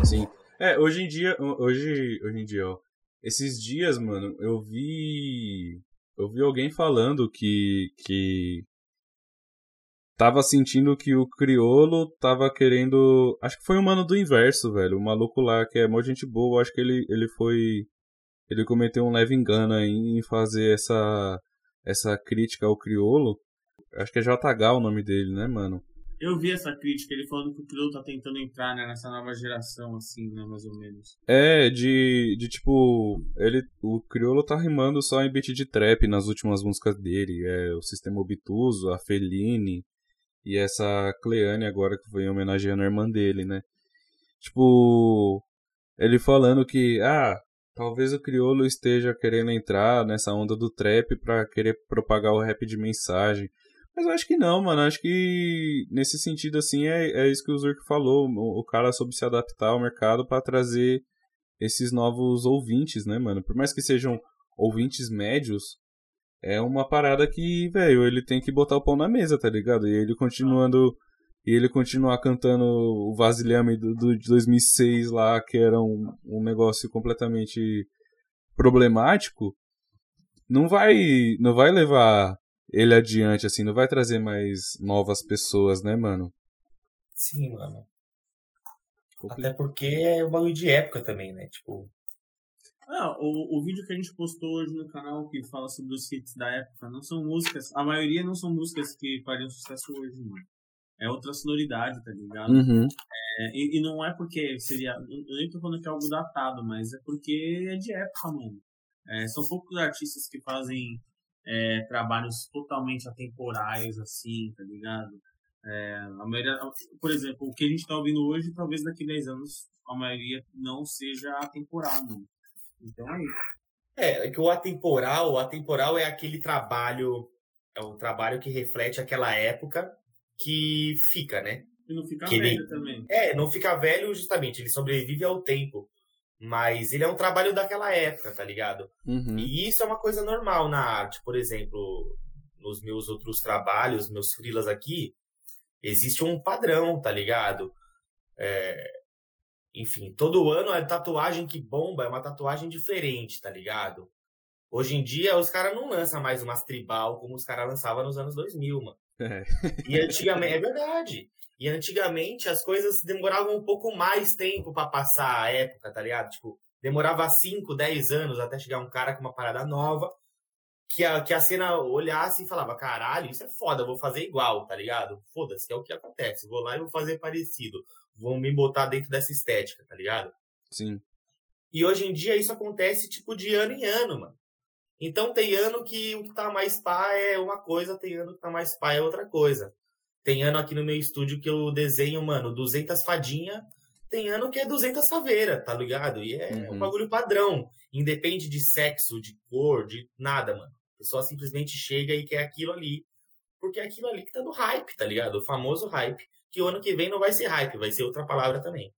é. Sim. É, hoje em dia, hoje, hoje em dia, ó, esses dias, mano, eu vi eu vi alguém falando que que tava sentindo que o criolo tava querendo, acho que foi o mano do inverso, velho, o maluco lá que é mó gente boa, acho que ele ele foi ele cometeu um leve engano aí em fazer essa essa crítica ao criolo. Acho que é JH o nome dele, né, mano? Eu vi essa crítica, ele falando que o Criolo tá tentando entrar né, nessa nova geração, assim, né, mais ou menos. É, de, de tipo, ele, o Criolo tá rimando só em beat de trap nas últimas músicas dele. É o Sistema Obtuso, a Feline e essa Cleane agora que foi homenageando a irmã dele, né? Tipo, ele falando que, ah, talvez o Criolo esteja querendo entrar nessa onda do trap pra querer propagar o rap de mensagem. Mas eu acho que não, mano. Acho que nesse sentido, assim, é, é isso que o Zurk falou. O, o cara soube se adaptar ao mercado para trazer esses novos ouvintes, né, mano? Por mais que sejam ouvintes médios, é uma parada que, velho, ele tem que botar o pão na mesa, tá ligado? E ele continuando. E ele continuar cantando o Vasilhame do, do, de 2006 lá, que era um, um negócio completamente problemático, não vai, não vai levar ele adiante, assim, não vai trazer mais novas pessoas, né, mano? Sim, mano. Até porque é um bagulho de época também, né? Tipo. Ah, o, o vídeo que a gente postou hoje no canal que fala sobre os hits da época não são músicas, a maioria não são músicas que fariam sucesso hoje, mano. É outra sonoridade, tá ligado? Uhum. É, e, e, não é porque seria. Eu nem tô falando que é algo datado, mas é porque é de época, mano. É, são poucos artistas que fazem é, trabalhos totalmente atemporais, assim, tá ligado? É, a maioria, por exemplo, o que a gente tá ouvindo hoje, talvez daqui a 10 anos a maioria não seja atemporal, mano. Então é isso. É, é que o atemporal, o atemporal é aquele trabalho é um trabalho que reflete aquela época que fica, né? E não fica Que velho ele- também. É, não fica velho justamente, ele sobrevive ao tempo. Mas ele é um trabalho daquela época, tá ligado? Uhum. E isso é uma coisa normal na arte. Por exemplo, nos meus outros trabalhos, meus freelas aqui, existe um padrão, tá ligado? É, Enfim, todo ano a tatuagem que bomba é uma tatuagem diferente, tá ligado? Hoje em dia, os caras não lançam mais umas tribal como os caras lançavam nos anos 2000, mano. É. E antigamente, é verdade. E antigamente as coisas demoravam um pouco mais tempo pra passar a época, tá ligado? Tipo, demorava 5, 10 anos até chegar um cara com uma parada nova que a, que a cena olhasse e falava: caralho, isso é foda, vou fazer igual, tá ligado? Foda-se, é o que acontece. Vou lá e vou fazer parecido. Vou me botar dentro dessa estética, tá ligado? Sim. E hoje em dia isso acontece tipo de ano em ano, mano. Então tem ano que o que tá mais pá é uma coisa, tem ano que tá mais pá é outra coisa. Tem ano aqui no meu estúdio que eu desenho, mano, 200 fadinha, tem ano que é 200 caveira, tá ligado? E é Uhum. um bagulho padrão. Independe de sexo, de cor, de nada, mano. A pessoa simplesmente chega e quer aquilo ali. Porque é aquilo ali que tá no hype, tá ligado? O famoso hype. Que o ano que vem não vai ser hype, vai ser outra palavra também.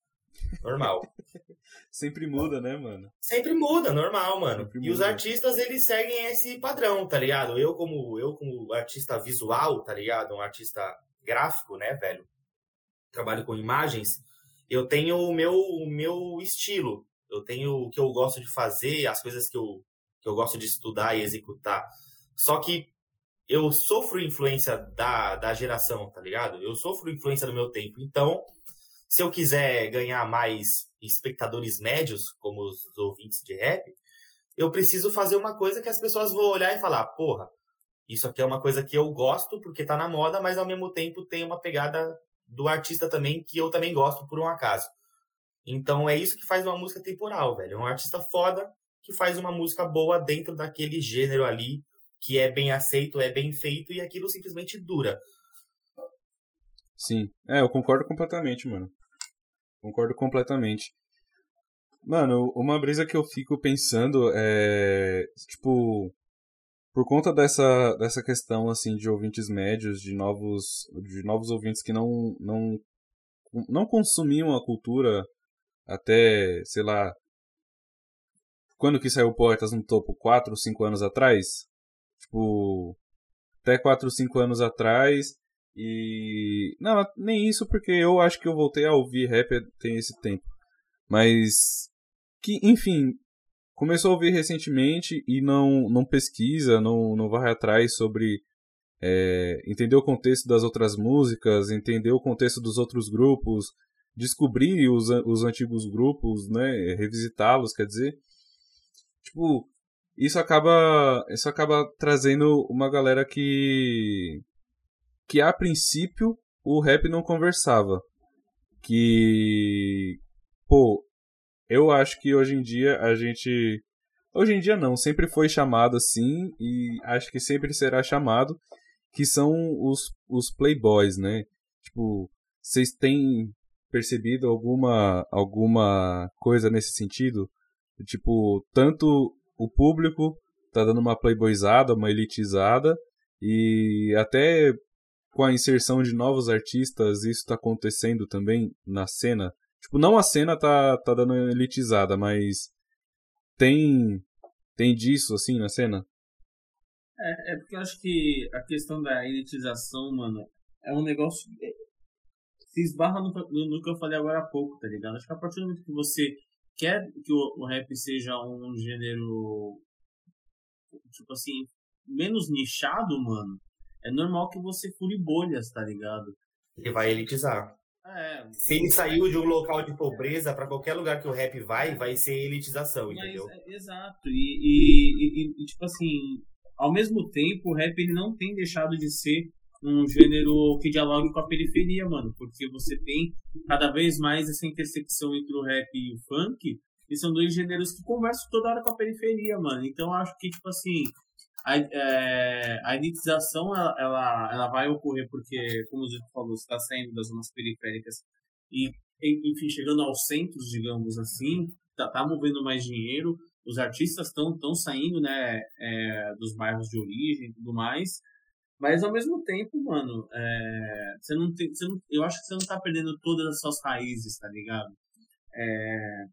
Normal. [laughs] Sempre muda, né, mano? Sempre muda, normal, mano. Sempre e os artistas, eles seguem esse padrão, tá ligado? Eu como, eu como artista visual, tá ligado? Um artista gráfico, né, velho? Trabalho com imagens. Eu tenho o meu, o meu estilo. Eu tenho o que eu gosto de fazer, as coisas que eu, que eu gosto de estudar e executar. Só que eu sofro influência da, da geração, tá ligado? Eu sofro influência do meu tempo. Então, se eu quiser ganhar mais espectadores médios, como os ouvintes de rap, eu preciso fazer uma coisa que as pessoas vão olhar e falar, porra, isso aqui é uma coisa que eu gosto porque tá na moda, mas ao mesmo tempo tem uma pegada do artista também que eu também gosto por um acaso. Então é isso que faz uma música temporal, velho. É um artista foda que faz uma música boa dentro daquele gênero ali, que é bem aceito, é bem feito e aquilo simplesmente dura. Sim. É, eu concordo completamente, mano. Concordo completamente. Mano, uma brisa que eu fico pensando é. Tipo. Por conta dessa, dessa questão, assim, de ouvintes médios, de novos, de novos ouvintes que não, não, não consumiam a cultura até, sei lá. Quando que saiu Poetas no Topo? 4 ou 5 anos atrás? Tipo. Até 4 ou 5 anos atrás. E. Não, nem isso, porque eu acho que eu voltei a ouvir rap tem esse tempo. Mas. Que, enfim. Começou a ouvir recentemente e não, não pesquisa, não, não vai atrás sobre. É, entender o contexto das outras músicas, entender o contexto dos outros grupos, descobrir os, os antigos grupos, né? Revisitá-los, quer dizer. Tipo, isso acaba, isso acaba trazendo uma galera que que a princípio o rap não conversava. Que pô, eu acho que hoje em dia a gente hoje em dia não, sempre foi chamado assim e acho que sempre será chamado que são os os playboys, né? Tipo, vocês têm percebido alguma alguma coisa nesse sentido? Tipo, tanto o público tá dando uma playboyzada, uma elitizada e até com a inserção de novos artistas, isso tá acontecendo também na cena. Tipo, não a cena tá, tá dando elitizada, mas tem tem disso assim na cena? É, é porque eu acho que a questão da elitização, mano, é um negócio. se esbarra no, no, no que eu falei agora há pouco, tá ligado? Acho que a partir do momento que você quer que o, o rap seja um gênero. Tipo assim, menos nichado, mano, é normal que você fure bolhas, tá ligado? Ele vai elitizar. É, Se ele saiu de um local de pobreza pra qualquer lugar que o rap vai, vai ser elitização, Mas, entendeu? é, exato. E, e, e- e, tipo assim, ao mesmo tempo, o rap ele não tem deixado de ser um gênero que dialogue com a periferia, mano. Porque você tem cada vez mais essa intersecção entre o rap e o funk. E são dois gêneros que conversam toda hora com a periferia, mano. Então acho que, tipo assim, a, é, a elitização ela, ela, ela vai ocorrer porque, como o Zito falou, você está saindo das zonas periféricas e, enfim, chegando aos centros, digamos assim, tá, tá movendo mais dinheiro, os artistas estão tão saindo, né, é, dos bairros de origem e tudo mais, Mas ao mesmo tempo, mano, é, você não tem. Você não, eu acho que você não tá perdendo todas as suas raízes, tá ligado? É,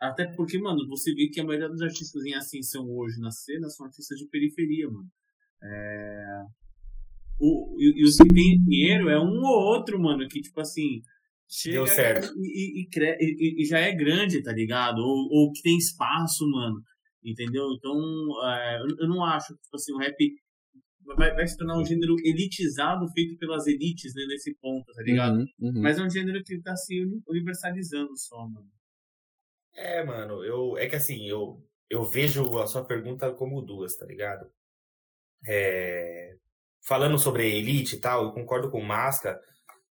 até porque, mano, você vê que a maioria dos artistas em ascensão hoje na cena são artistas de periferia, mano. É, o, e, e os que tem dinheiro é um ou outro, mano, que tipo assim. Chega Deu certo. E, e, e, e já é grande, tá ligado? Ou, ou que tem espaço, mano. Entendeu? Então, é, eu não acho que tipo assim, o rap vai, vai, se tornar um gênero elitizado, feito pelas elites, né, nesse ponto, tá ligado? Uhum, uhum. Mas é um gênero que tá se universalizando só, mano. É, mano, eu, é que assim, eu, eu vejo a sua pergunta como duas, tá ligado? É, falando sobre elite e tal, eu concordo com o Masca,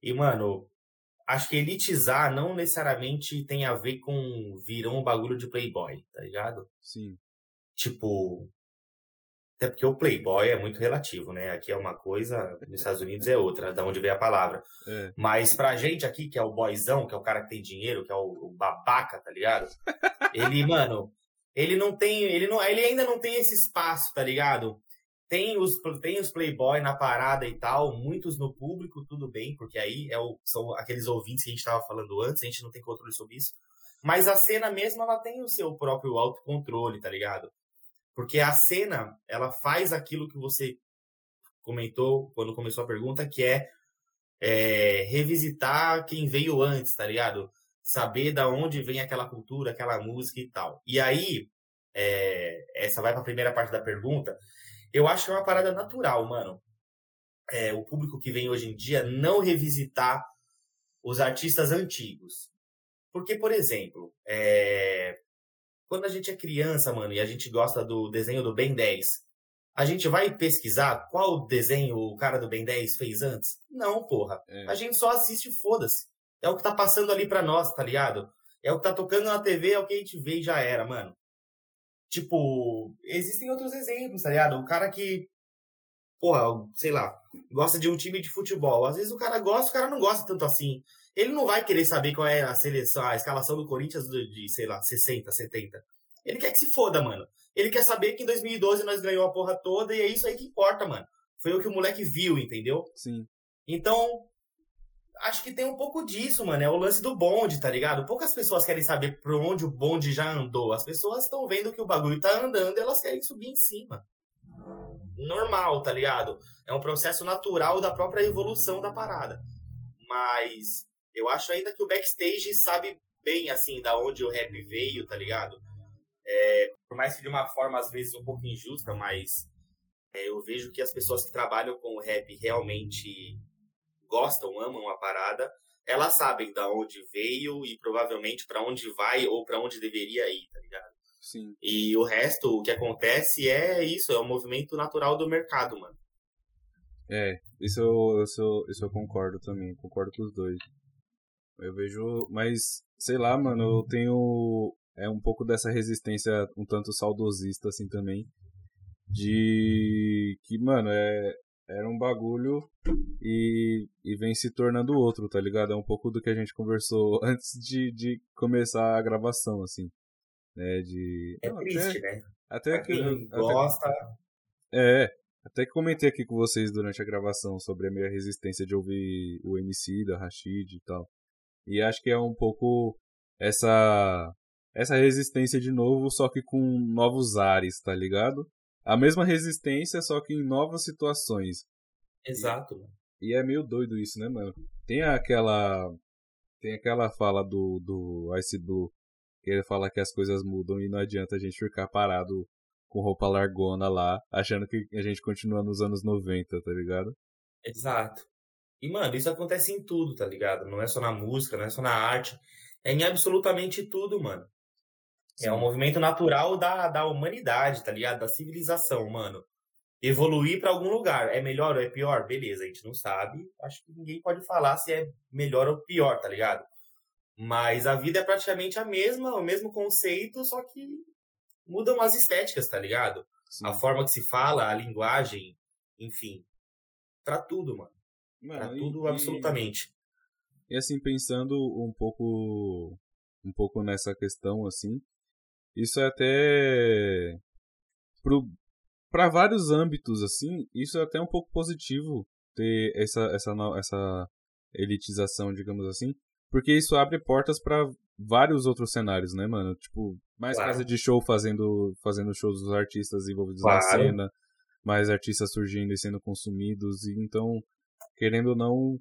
e, mano, acho que elitizar não necessariamente tem a ver com virar um bagulho de playboy, tá ligado? Sim. Tipo, até porque o playboy é muito relativo, né? Aqui é uma coisa, nos Estados Unidos é outra, da onde vem a palavra. É. Mas pra gente aqui, que é o boyzão, que é o cara que tem dinheiro, que é o, o babaca, tá ligado? ele, [laughs] mano, ele não tem, ele não, ele ainda não tem esse espaço, tá ligado? Tem os, tem os playboy na parada e tal, muitos no público, tudo bem, porque aí é o, são aqueles ouvintes que a gente tava falando antes, a gente não tem controle sobre isso. Mas a cena mesmo, ela tem o seu próprio autocontrole, tá ligado? Porque a cena, ela faz aquilo que você comentou quando começou a pergunta, que é, é revisitar quem veio antes, tá ligado? Saber da onde vem aquela cultura, aquela música e tal. E aí, é, essa vai para a primeira parte da pergunta. Eu acho que é uma parada natural, mano. É, o público que vem hoje em dia não revisitar os artistas antigos. Porque, por exemplo, é, quando a gente é criança, mano, e a gente gosta do desenho do Ben 10, a gente vai pesquisar qual desenho o cara do Ben 10 fez antes? Não, porra. É. A gente só assiste e foda-se. É o que tá passando ali pra nós, tá ligado? É o que tá tocando na TV, é o que a gente vê e já era, mano. Tipo, existem outros exemplos, tá ligado? O cara que, porra, sei lá, gosta de um time de futebol. Às vezes o cara gosta, o cara não gosta tanto assim. Ele não vai querer saber qual é a seleção, a escalação do Corinthians de, de, sei lá, 60, 70. Ele quer que se foda, mano. Ele quer saber que em 2012 nós ganhou a porra toda e é isso aí que importa, mano. Foi o que o moleque viu, entendeu? Sim. Então, acho que tem um pouco disso, mano. É o lance do bonde, tá ligado? Poucas pessoas querem saber por onde o bonde já andou. As pessoas estão vendo que o bagulho tá andando e elas querem subir em cima. Normal, tá ligado? É um processo natural da própria evolução da parada. Mas eu acho ainda que o backstage sabe bem, assim, da onde o rap veio, tá ligado? É, por mais que de uma forma, às vezes, um pouco injusta, mas é, eu vejo que as pessoas que trabalham com o rap realmente gostam, amam a parada, elas sabem da onde veio e provavelmente para onde vai ou para onde deveria ir, tá ligado? Sim. E o resto, o que acontece é isso, é o movimento natural do mercado, mano. É, isso eu, isso, isso eu concordo também, concordo com os dois. Eu vejo, mas sei lá, mano, eu tenho é um pouco dessa resistência um tanto saudosista assim também de que, mano, é era um bagulho e, e vem se tornando outro, tá ligado? É um pouco do que a gente conversou [laughs] antes de, de começar a gravação, assim. Né, de... É Não, triste, até, né? até que quem até- gosta, é, até que comentei aqui com vocês durante a gravação sobre a minha resistência de ouvir o MC da Rashid e tal. E acho que é um pouco essa essa resistência de novo, só que com novos ares, tá ligado? A mesma resistência, só que em novas situações. exato, mano. E é meio doido isso, né, mano? Tem aquela tem aquela fala do do Ice Blue que ele fala que as coisas mudam e não adianta a gente ficar parado com roupa largona lá, achando que a gente continua nos anos 90, tá ligado? Exato. E, mano, isso acontece em tudo, tá ligado? Não é só na música, não é só na arte. É em absolutamente tudo, mano. É um movimento natural da, da humanidade, tá ligado? Da civilização, mano. Evoluir pra algum lugar. É melhor ou é pior? Beleza, a gente não sabe. Acho que ninguém pode falar se é melhor ou pior, tá ligado? Mas a vida é praticamente a mesma, o mesmo conceito, só que mudam as estéticas, tá ligado? A forma que se fala, a linguagem, enfim. Pra tudo, mano. E- tudo, e- absolutamente. E assim, pensando um pouco um pouco nessa questão, assim, isso é até para vários âmbitos, assim, isso é até um pouco positivo ter essa, essa, essa elitização, digamos assim, porque isso abre portas para vários outros cenários, né, mano? Tipo, mais claro. casa de show fazendo, fazendo shows dos artistas envolvidos claro. na cena, mais artistas surgindo e sendo consumidos, e então, querendo ou não,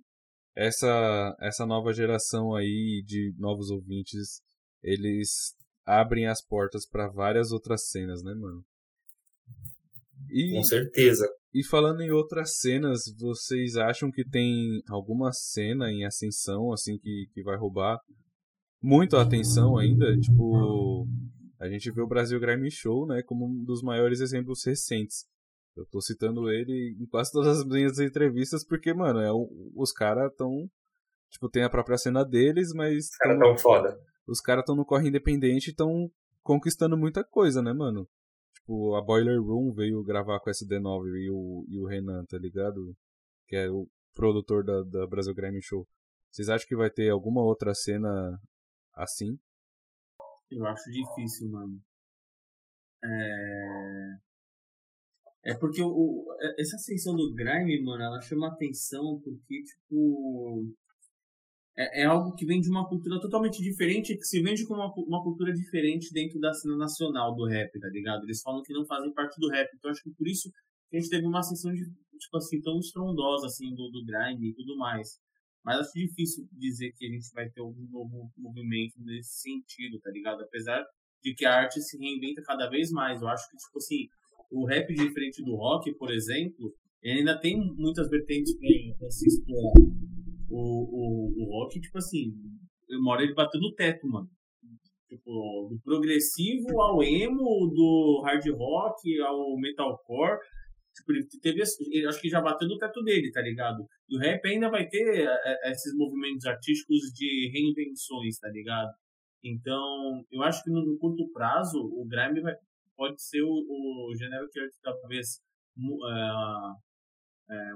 essa, essa nova geração aí de novos ouvintes, eles abrem as portas para várias outras cenas, né, mano? E, Com certeza. E falando em outras cenas, vocês acham que tem alguma cena em ascensão, assim, que, que vai roubar muito a atenção ainda? Tipo, a gente vê o Brasil Grime Show, né, como um dos maiores exemplos recentes. Eu tô citando ele em quase todas as minhas entrevistas, porque, mano, é, os caras tão. Tipo, tem a própria cena deles, mas. Os caras tão foda. Os caras tão no corre independente e tão conquistando muita coisa, né, mano? Tipo, a Boiler Room veio gravar com a SD9 e o, e o Renan, tá ligado? Que é o produtor da, da Brasil Grime Show. Vocês acham que vai ter alguma outra cena assim? Eu acho difícil, mano. É. É porque o, essa ascensão do grime, mano, ela chama atenção porque, tipo. É, é, algo que vem de uma cultura totalmente diferente, que se vende como uma, uma cultura diferente dentro da cena nacional do rap, tá ligado? Eles falam que não fazem parte do rap. Então acho que por isso que a gente teve uma ascensão de, tipo assim, tão estrondosa, assim, do, do grime e tudo mais. Mas acho difícil dizer que a gente vai ter algum novo movimento nesse sentido, tá ligado? Apesar de que a arte se reinventa cada vez mais. Eu acho que, tipo assim, o rap diferente do rock, por exemplo, ele ainda tem muitas vertentes para se explorar. O, o, o rock, tipo assim, uma ele bateu no teto, mano. Tipo, do progressivo ao emo, do hard rock ao metalcore. Tipo, ele teve, ele, acho que já bateu no teto dele, tá ligado? E o rap ainda vai ter é, é, esses movimentos artísticos de reinvenções, tá ligado? Então, eu acho que no, curto prazo, o grime vai, pode ser o, o gênero que talvez uh,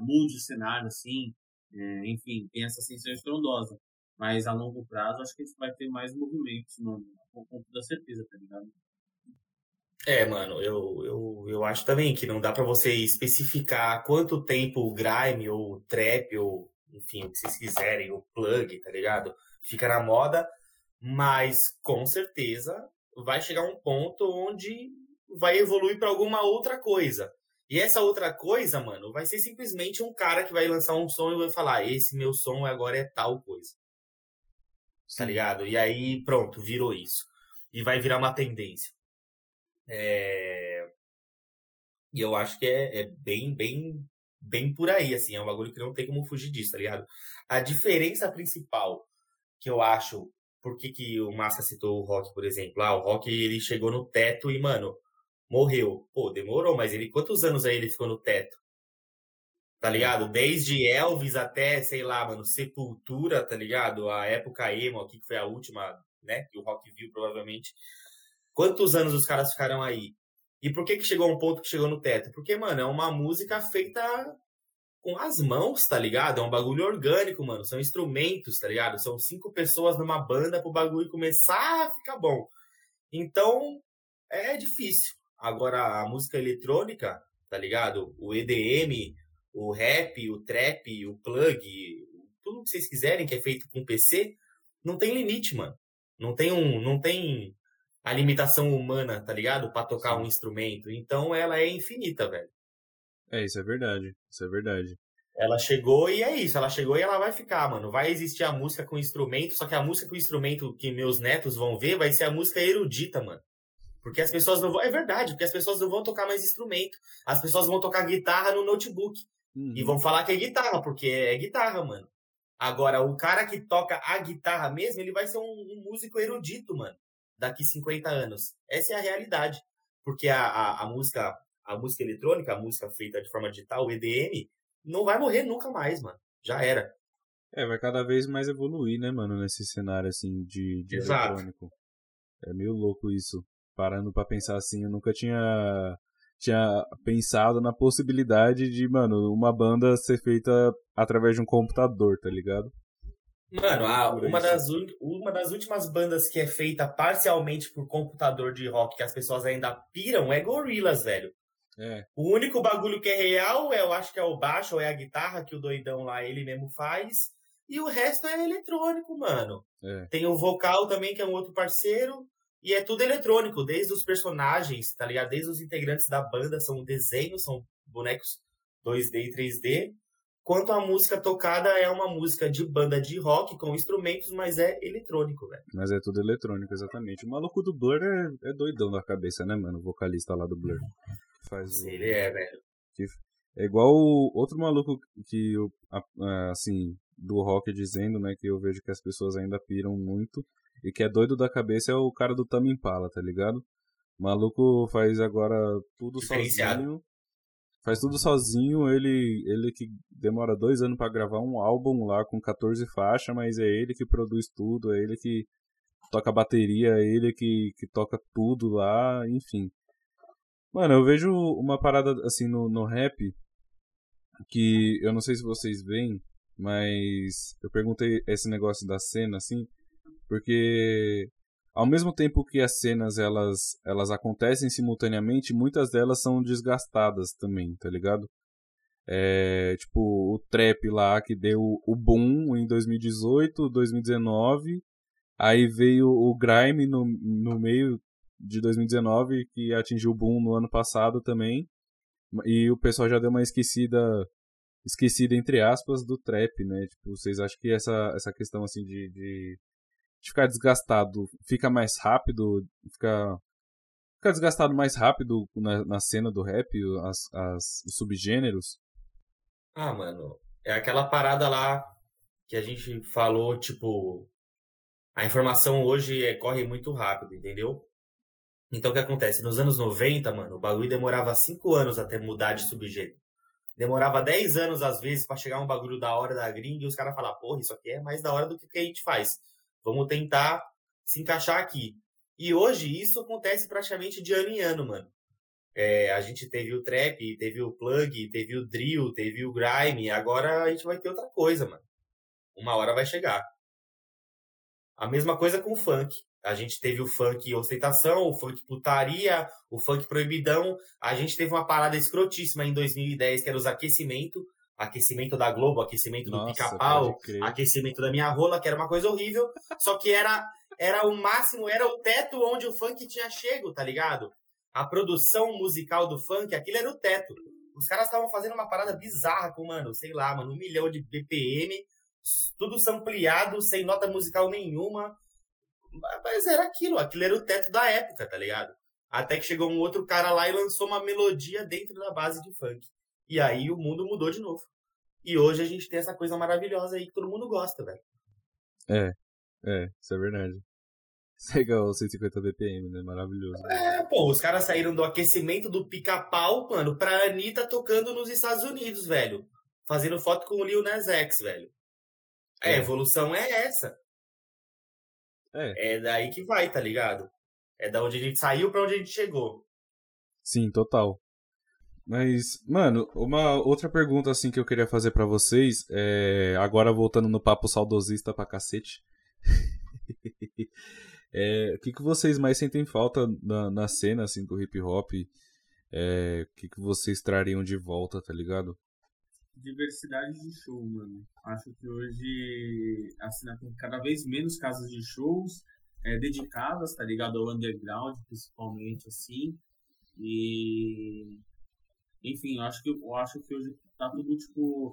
mude o cenário, assim, uh, enfim, tem essa ascensão estrondosa. Mas a longo prazo, acho que a gente vai ter mais movimentos, mano, com toda certeza, tá ligado? É, mano, eu, eu, eu acho também que não dá para você especificar quanto tempo o grime ou o trap ou, enfim, o que vocês quiserem, o plug, tá ligado? Fica na moda, mas com certeza vai chegar um ponto onde vai evoluir para alguma outra coisa. E essa outra coisa, mano, vai ser simplesmente um cara que vai lançar um som e vai falar: esse meu som agora é tal coisa. Tá ligado? E aí, pronto, virou isso. E vai virar uma tendência. É... E eu acho que é, é, bem, bem, bem por aí, assim. É um bagulho que não tem como fugir disso, tá ligado? A diferença principal que eu acho. Por que, que o Massa citou o Rock, por exemplo? Ah, o Rock ele chegou no teto e, mano, morreu. Pô, demorou, mas ele quantos anos aí ele ficou no teto? Tá ligado? Desde Elvis até, sei lá, mano, Sepultura, tá ligado? A época emo aqui, que foi a última, né? Que o Rock viu, provavelmente. Quantos anos os caras ficaram aí? E por que que chegou a um ponto que chegou no teto? Porque, mano, é uma música feita com as mãos, tá ligado? É um bagulho orgânico, mano. São instrumentos, tá ligado? São cinco pessoas numa banda pro bagulho começar a ficar bom. Então, é difícil. Agora, a música eletrônica, tá ligado? O EDM, o rap, o trap, o plug, tudo que vocês quiserem que é feito com PC, não tem limite, mano. Não tem um, não tem a limitação humana, tá ligado? Para tocar um instrumento. Então ela é infinita, velho. É, isso é verdade. Isso é verdade. Ela chegou e é isso, ela chegou e ela vai ficar, mano. Vai existir a música com instrumento, só que a música com instrumento que meus netos vão ver vai ser a música erudita, mano. Porque as pessoas não vão. É verdade, porque as pessoas não vão tocar mais instrumento. As pessoas vão tocar guitarra no notebook. Uhum. E vão falar que é guitarra, porque é guitarra, mano. Agora, o cara que toca a guitarra mesmo, ele vai ser um, um músico erudito, mano. Daqui 50 anos. Essa é a realidade. Porque a, a, a, música a música eletrônica, a música feita de forma digital, o EDM, não vai morrer nunca mais, mano. Já era. É, vai cada vez mais evoluir, né, mano, nesse cenário assim de, de eletrônico. É meio louco isso parando para pensar assim, eu nunca tinha tinha pensado na possibilidade de, mano, uma banda ser feita através de um computador, tá ligado? Mano, a, uma, das, uma das últimas bandas que é feita parcialmente por computador de rock que as pessoas ainda piram é Gorillaz, velho. É. O único bagulho que é real, é, eu acho que é o baixo ou é a guitarra que o doidão lá ele mesmo faz. E o resto é eletrônico, mano. É. Tem o vocal também, que é um outro parceiro. E é tudo eletrônico, desde os personagens, tá ligado? Desde os integrantes da banda, são desenhos, são bonecos 2D e 3D. Quanto a música tocada é uma música de banda de rock com instrumentos, mas é eletrônico, velho. Mas é tudo eletrônico, exatamente. O maluco do Blur é, é doidão da cabeça, né, mano? O vocalista lá do Blur. Faz o... Ele é, velho. que É igual o outro maluco que, assim, do rock dizendo, né, que eu vejo que as pessoas ainda piram muito e que é doido da cabeça é o cara do Tame Impala, tá ligado? O maluco faz agora tudo sozinho. Faz tudo sozinho, ele, ele que demora dois anos pra gravar um álbum lá com 14 faixas, mas é ele que produz tudo, é ele que toca bateria, é ele que, que toca tudo lá, enfim. Mano, eu vejo uma parada assim no, no rap que eu não sei se vocês veem, mas eu perguntei esse negócio da cena assim, porque ao mesmo tempo que as cenas elas elas acontecem simultaneamente, muitas delas são desgastadas também, tá ligado? É, tipo, o trap lá que deu o boom em 2018, 2019, aí veio o grime no, no meio de 2019 que atingiu o boom no ano passado também. E o pessoal já deu uma esquecida esquecida entre aspas do trap, né? Tipo, vocês acham que essa essa questão assim de, de, de ficar desgastado fica mais rápido, fica fica desgastado mais rápido na, na cena do rap, as, as, os subgêneros? Ah, mano, é aquela parada lá que a gente falou, tipo, a informação hoje é, corre muito rápido, entendeu? Então o que acontece? Nos anos 90, mano, o bagulho demorava 5 anos até mudar de subgênero. Demorava 10 anos, às vezes, pra chegar um bagulho da hora da gringa e os caras falar, porra, isso aqui é mais da hora do que o que a gente faz. Vamos tentar se encaixar aqui. E hoje isso acontece praticamente de ano em ano, mano. É, a gente teve o trap, teve o plug, teve o drill, teve o grime, agora a gente vai ter outra coisa, mano. Uma hora vai chegar. A mesma coisa com o funk. A gente teve o funk ostentação, o funk putaria, o funk proibidão. A gente teve uma parada escrotíssima em 2010, que era os aquecimento. Aquecimento da Globo, aquecimento do pica-pau, aquecimento da minha rola, que era uma coisa horrível. Só que era, era o máximo, era o teto onde o funk tinha chego, tá ligado? A produção musical do funk, aquilo era o teto. Os caras estavam fazendo uma parada bizarra com, mano, sei lá, mano, um milhão de BPM, tudo sampleado, sem nota musical nenhuma. Mas era aquilo, aquilo era o teto da época, tá ligado? Até que chegou um outro cara lá e lançou uma melodia dentro da base de funk. E aí o mundo mudou de novo. E hoje a gente tem essa coisa maravilhosa aí que todo mundo gosta, velho. É, é, isso é verdade. Chega aos 150 BPM, né? Maravilhoso. É, pô, os caras saíram do aquecimento do pica-pau, mano, pra Anitta tocando nos Estados Unidos, velho. Fazendo foto com o Lil Nas X, velho. É, a evolução é essa. É. É daí que vai, tá ligado? É da onde a gente saiu pra onde a gente chegou. Sim, total. Mas, mano, uma outra pergunta assim que eu queria fazer pra vocês, é, agora voltando no papo saudosista pra cacete. [laughs] É, o que, que vocês mais sentem falta na, na cena assim do hip hop? É, o que, que vocês trariam de volta, tá ligado? Diversidade de show, mano. Acho que hoje a cena tem cada vez menos casas de shows é, dedicadas, tá ligado? Ao underground, principalmente, assim. E. Enfim, eu acho que, eu acho que hoje tá tudo tipo.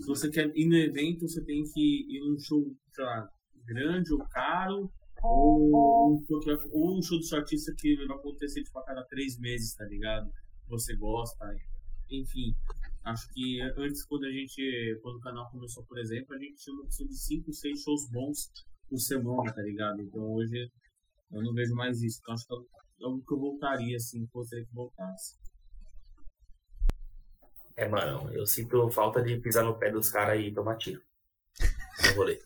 Se você quer ir no evento, você tem que ir num show, sei lá, grande ou caro, ou ou um show do seu artista que vai acontecer tipo, a cada três meses, tá ligado? Você gosta. Enfim, acho que antes, quando a gente. Quando o canal começou, por exemplo, a gente tinha uma opção de 5, 6 shows bons por semana, tá ligado? Então hoje eu não vejo mais isso. Então acho que é algo que eu voltaria, assim, gostaria que voltasse. É, mano, eu sinto falta de pisar no pé dos caras e tomar tiro. No rolê.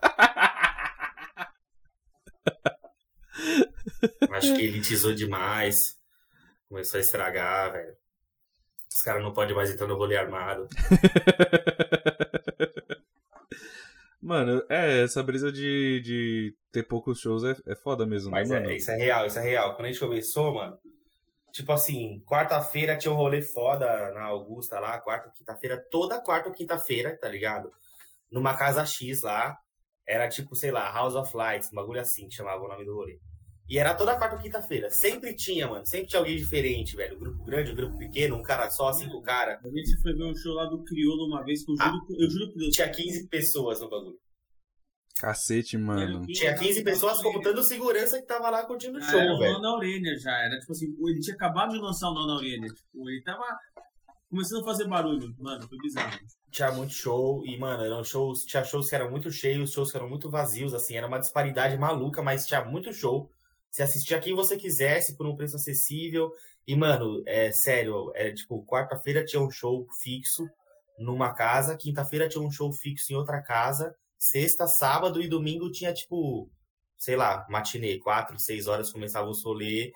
[laughs] Acho que elitizou demais. Começou a estragar, velho. Os caras não podem mais entrar no rolê armado. [laughs] Mano, é, essa brisa de, de ter poucos shows é, é foda mesmo, Mas né, é, mano? isso é real, isso é real. Quando a gente começou, mano, Tipo assim, quarta-feira tinha um rolê foda na Augusta lá, quarta, quinta-feira, toda quarta ou quinta-feira, tá ligado? Numa casa X lá. Era tipo, sei lá, House of Lights, um bagulho assim que chamava o nome do rolê. E era toda quarta ou quinta-feira. Sempre tinha, mano. Sempre tinha alguém diferente, velho. Um grupo grande, um grupo pequeno, um cara só, cinco caras. A gente foi ver um show lá do Criolo uma vez que eu juro, eu juro por Deus. Tinha 15 pessoas no bagulho. Cacete, mano. Tinha 15 pessoas contando segurança que tava lá curtindo o Ah, show, era o velho. Nona Aurênia já. Era tipo assim, ele tinha acabado de lançar o Nona Aurênia. Tipo, ele tava começando a fazer barulho. Mano, foi bizarro. Tinha muito show e, mano, eram shows, tinha shows que eram muito cheios, shows que eram muito vazios, assim, era uma disparidade maluca, mas tinha muito show. Você assistia quem você quisesse por um preço acessível. E, mano, é sério, é tipo, quarta-feira tinha um show fixo numa casa, quinta-feira tinha um show fixo em outra casa, sexta, sábado e domingo tinha, tipo, sei lá, matinê, quatro, seis horas começava os rolê,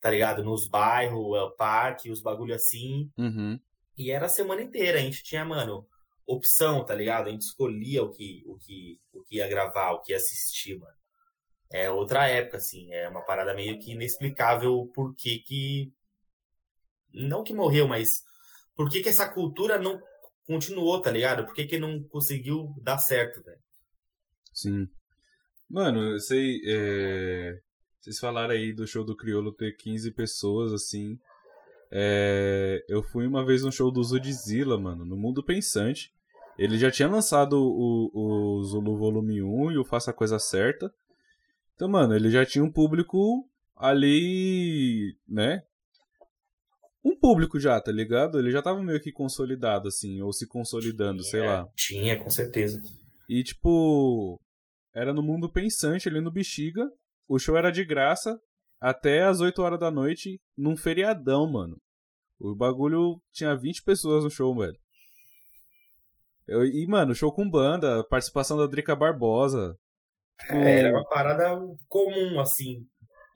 tá ligado? Nos bairros, é, parque, os bagulho assim. Uhum. E era a semana inteira. A gente tinha, mano, opção, tá ligado? A gente escolhia o que, o que, o que ia gravar, o que ia assistir, mano. É outra época, assim. É uma parada meio que inexplicável por que que... Não que morreu, mas por que que essa cultura não continuou, tá ligado? Por que que não conseguiu dar certo, velho? Sim. Mano, eu sei. é, Vocês falaram aí do show do Criolo ter 15 pessoas, assim. É, Eu fui uma vez no show do Zudzilla, mano, no Mundo Pensante. Ele já tinha lançado o, o Zulu Volume 1 e o Faça a Coisa Certa. Então, mano, ele já tinha um público ali, né? Um público já, tá ligado? Ele já tava meio que consolidado, assim, ou se consolidando, sei lá. Tinha, com certeza. E, tipo, era no mundo pensante ali no Bexiga. O show era de graça até as 8 horas da noite num feriadão, mano. O bagulho tinha 20 pessoas no show, velho. Eu- e, mano, show com banda, participação da Drica Barbosa. Tipo, É, era uma parada comum, assim,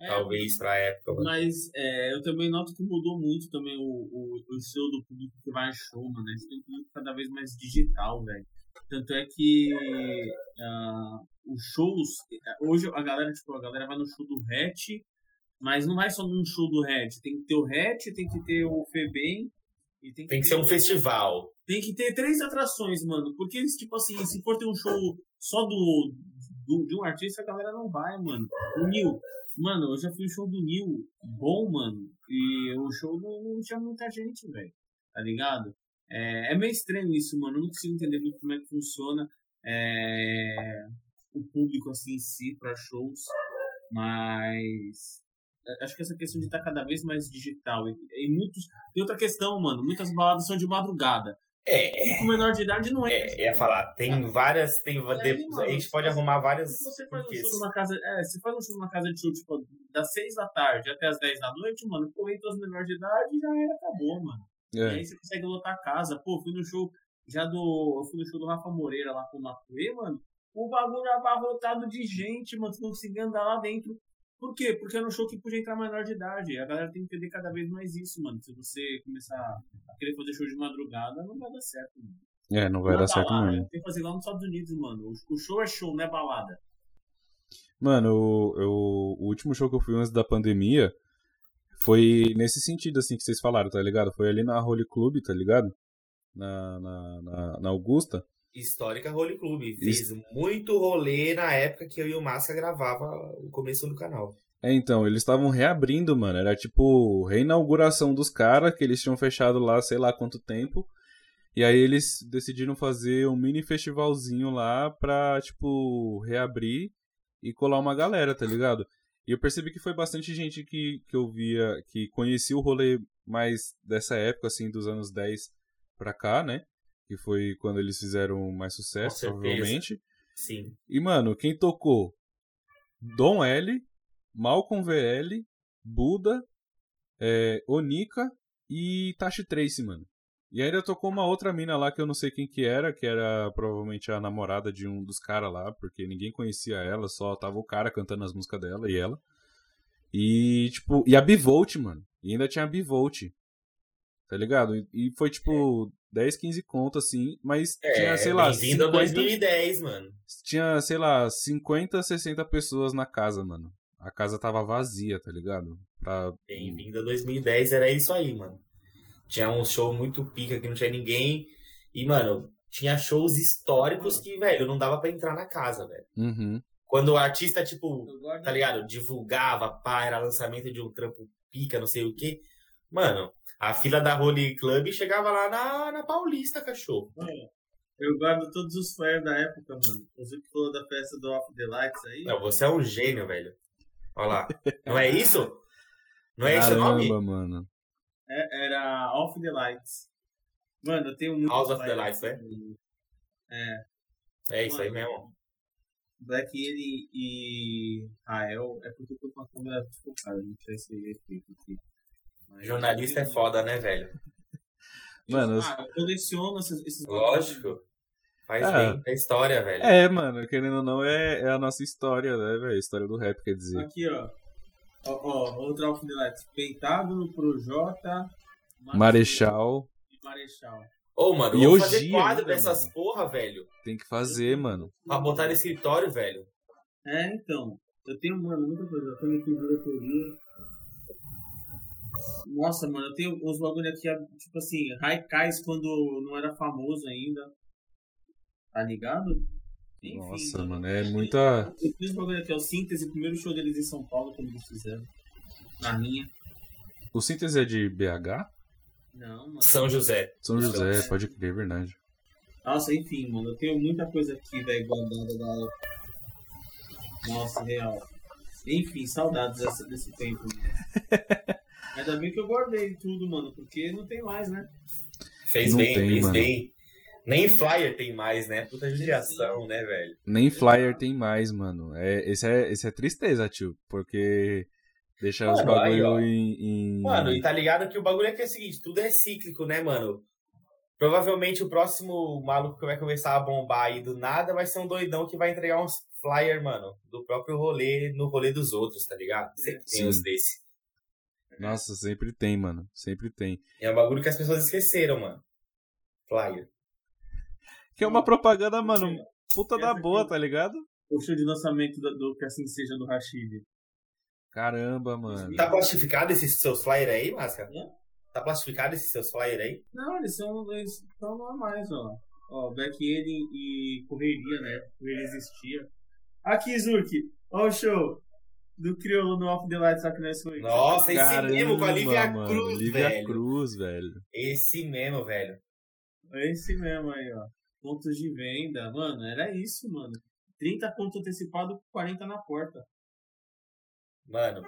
É, talvez, pra época. mano. Mas é, eu também noto que mudou muito também o, o, o estilo do público que vai a show, mano. A gente tem um público cada vez mais digital, velho. Tanto é que ah, os shows. Hoje a galera, tipo, a galera vai no show do Hatch, mas não vai só num show do Hatch. Tem que ter o Hatch, tem que ter o Febem. E tem que, Tem que ter ser um festival. Tem que ter três atrações, mano. Porque eles, tipo assim, se for ter um show só do, do- de um artista, a galera não vai, mano. O Nil. Mano, eu já fui no show do Nil. Bom, mano. E o show não, não tinha muita gente, velho. Tá ligado? É, é meio estranho isso, mano. Eu não consigo entender muito como é que funciona é, o público, assim, em si, pra shows. Mas. é, Acho que essa questão de estar cada vez mais digital. E, e muitos. Tem outra questão, mano. Muitas baladas são de madrugada. É, Com menor de idade não é. é, ia falar, tem várias, tem, a gente pode arrumar várias Se você faz um show numa casa. É, se faz um show numa casa de show, tipo, das 6 da tarde até as 10 da noite, mano, entre os menores de idade já era, acabou, mano. E é. aí você consegue lotar a casa. Pô, fui no show já do. Eu fui no show do Rafa Moreira lá com o Matuê, mano. O bagulho abarrotado de gente, mano. Você não conseguia andar lá dentro. Por quê? Porque era um show que podia entrar menor de idade. A galera tem que entender cada vez mais isso, mano. Se você começar a querer fazer show de madrugada, não vai dar certo, mano. É, não vai Uma dar certo mesmo. Tem que fazer lá nos Estados Unidos, mano. O- show é show, não é balada. Mano, o, eu- o último show que eu fui antes da pandemia foi nesse sentido, assim, que vocês falaram, tá ligado? Foi ali na Holy Club, tá ligado? Na, na, na, na Augusta. Histórica Role Club. Fez muito rolê na época que eu e o Massa gravava o começo do canal. É, então, eles estavam reabrindo, mano. Era tipo reinauguração dos caras, que eles tinham fechado lá sei lá quanto tempo. E aí eles decidiram fazer um mini festivalzinho lá pra, tipo, reabrir e colar uma galera, tá ligado? E eu percebi que foi bastante gente que, que eu via, que conhecia o rolê mais dessa época, assim, dos anos 10 pra cá, né? Que foi quando eles fizeram mais sucesso, provavelmente. Sim. E, mano, quem tocou? Dom L, Malcolm VL, Buda, é, Onika e Tashi Trace, mano. E ainda tocou uma outra mina lá que eu não sei quem que era, que era provavelmente a namorada de um dos caras lá, porque ninguém conhecia ela, só tava o cara cantando as músicas dela e ela. E, tipo, e a Bivolt, mano. E ainda tinha a Bivolt. Tá ligado? E, e foi, tipo, 10, 15 conto, assim, mas É, tinha, sei lá, bem-vindo a 50 2010, mano. tinha, sei lá, 50, 60 pessoas na casa, mano. a casa tava vazia, tá ligado? Pra... Bem-vindo a 2010, era isso aí, mano. Tinha um show muito pica que não tinha ninguém. E, mano, tinha shows históricos que, velho, não dava pra entrar na casa, velho. Uhum. Quando o artista, tipo, tá ligado? Divulgava, pá, era lançamento de um trampo pica, não sei o quê. Mano, a fila da Holy Club chegava lá na, na Paulista, cachorro. Eu guardo todos os flyers da época, mano. Que falou da festa do Off the Lights aí. Não, você é um gênio, velho. Olha lá. Não é isso? Não é esse o nome? Mano. É, era Off the Lights. Mano, eu tenho muito. House of the Lights, né? É. É isso aí mesmo. Black ele e Rael é porque eu tô com a câmera desfocada, não sei se é efeito aqui. Jornalista é foda, né, velho? [laughs] Mano, Ah, eu coleciono esses. esses Lógico. Faz Ah. bem pra história, velho. é, mano, querendo ou não, é, é a nossa história, né, velho? A história do rap, quer dizer. Aqui, ó. Ó, ó outra Lights. Pentágono, Projota, Marechal, e Marechal. Ô, mano, E vamos hoje fazer quadro ainda, dessas mano. porra, velho. tem que fazer, mano. Pra botar no escritório, velho. É, então. Eu tenho, mano, muita coisa. Eu tenho aqui diretoria. Nossa, mano, eu tenho uns bagulho aqui, tipo assim, Raikais quando não era famoso ainda. Tá ligado? Enfim, Nossa, mano, é muita. Eu tenho uns bagulho aqui, ó, o Síntese, o primeiro show deles em São Paulo, quando eles fizeram. Na minha. O síntese é de BH? Não, mano. São José. São José, pode crer, é verdade. Nossa, enfim, mano, eu tenho muita coisa aqui, velho, guardada da. Nossa, real. Enfim, saudades dessa, desse tempo, mano. [laughs] Ainda bem que eu guardei tudo, mano, porque não tem mais, né? Fez Não bem, tem, fez mano. bem. Nem flyer tem mais, né? Puta judiação, né, velho? Nem flyer tem mais, mano. É, esse, é, esse é tristeza, tio. Porque deixa os Mano, aí, ó. bagulho em, em- Mano, e tá ligado que o bagulho é que é o seguinte, tudo é cíclico, né, mano? Provavelmente o próximo maluco que vai começar a bombar aí do nada vai ser um doidão que vai entregar uns flyer, mano, do próprio rolê no rolê dos outros, tá ligado? Sempre tem Sim. uns desse. Nossa, sempre tem, mano. Sempre tem. É um bagulho que as pessoas esqueceram, mano. Flyer. Que é uma propaganda, mano, puta da Essa boa, aqui- tá ligado? O show de lançamento do, do Que Assim Seja do Rashid. Caramba, mano. Tá plastificado esses seus flyers aí, Máscara? Tá plastificado esses seus flyers aí? Não, eles são, eles são normais, ó. Ó, Black Alien e Correria, né? Correria existia. Aqui, Zurk, ó o show do Criolo no Off the Light, só que nós foi. Nossa, esse Caramba, mesmo, com a Lívia mano. Cruz, Lívia velho. Cruz, velho. Esse mesmo, velho. É esse mesmo aí, ó. Pontos de venda. Mano, era isso, mano. 30 pontos antecipado, 40 na porta. Mano.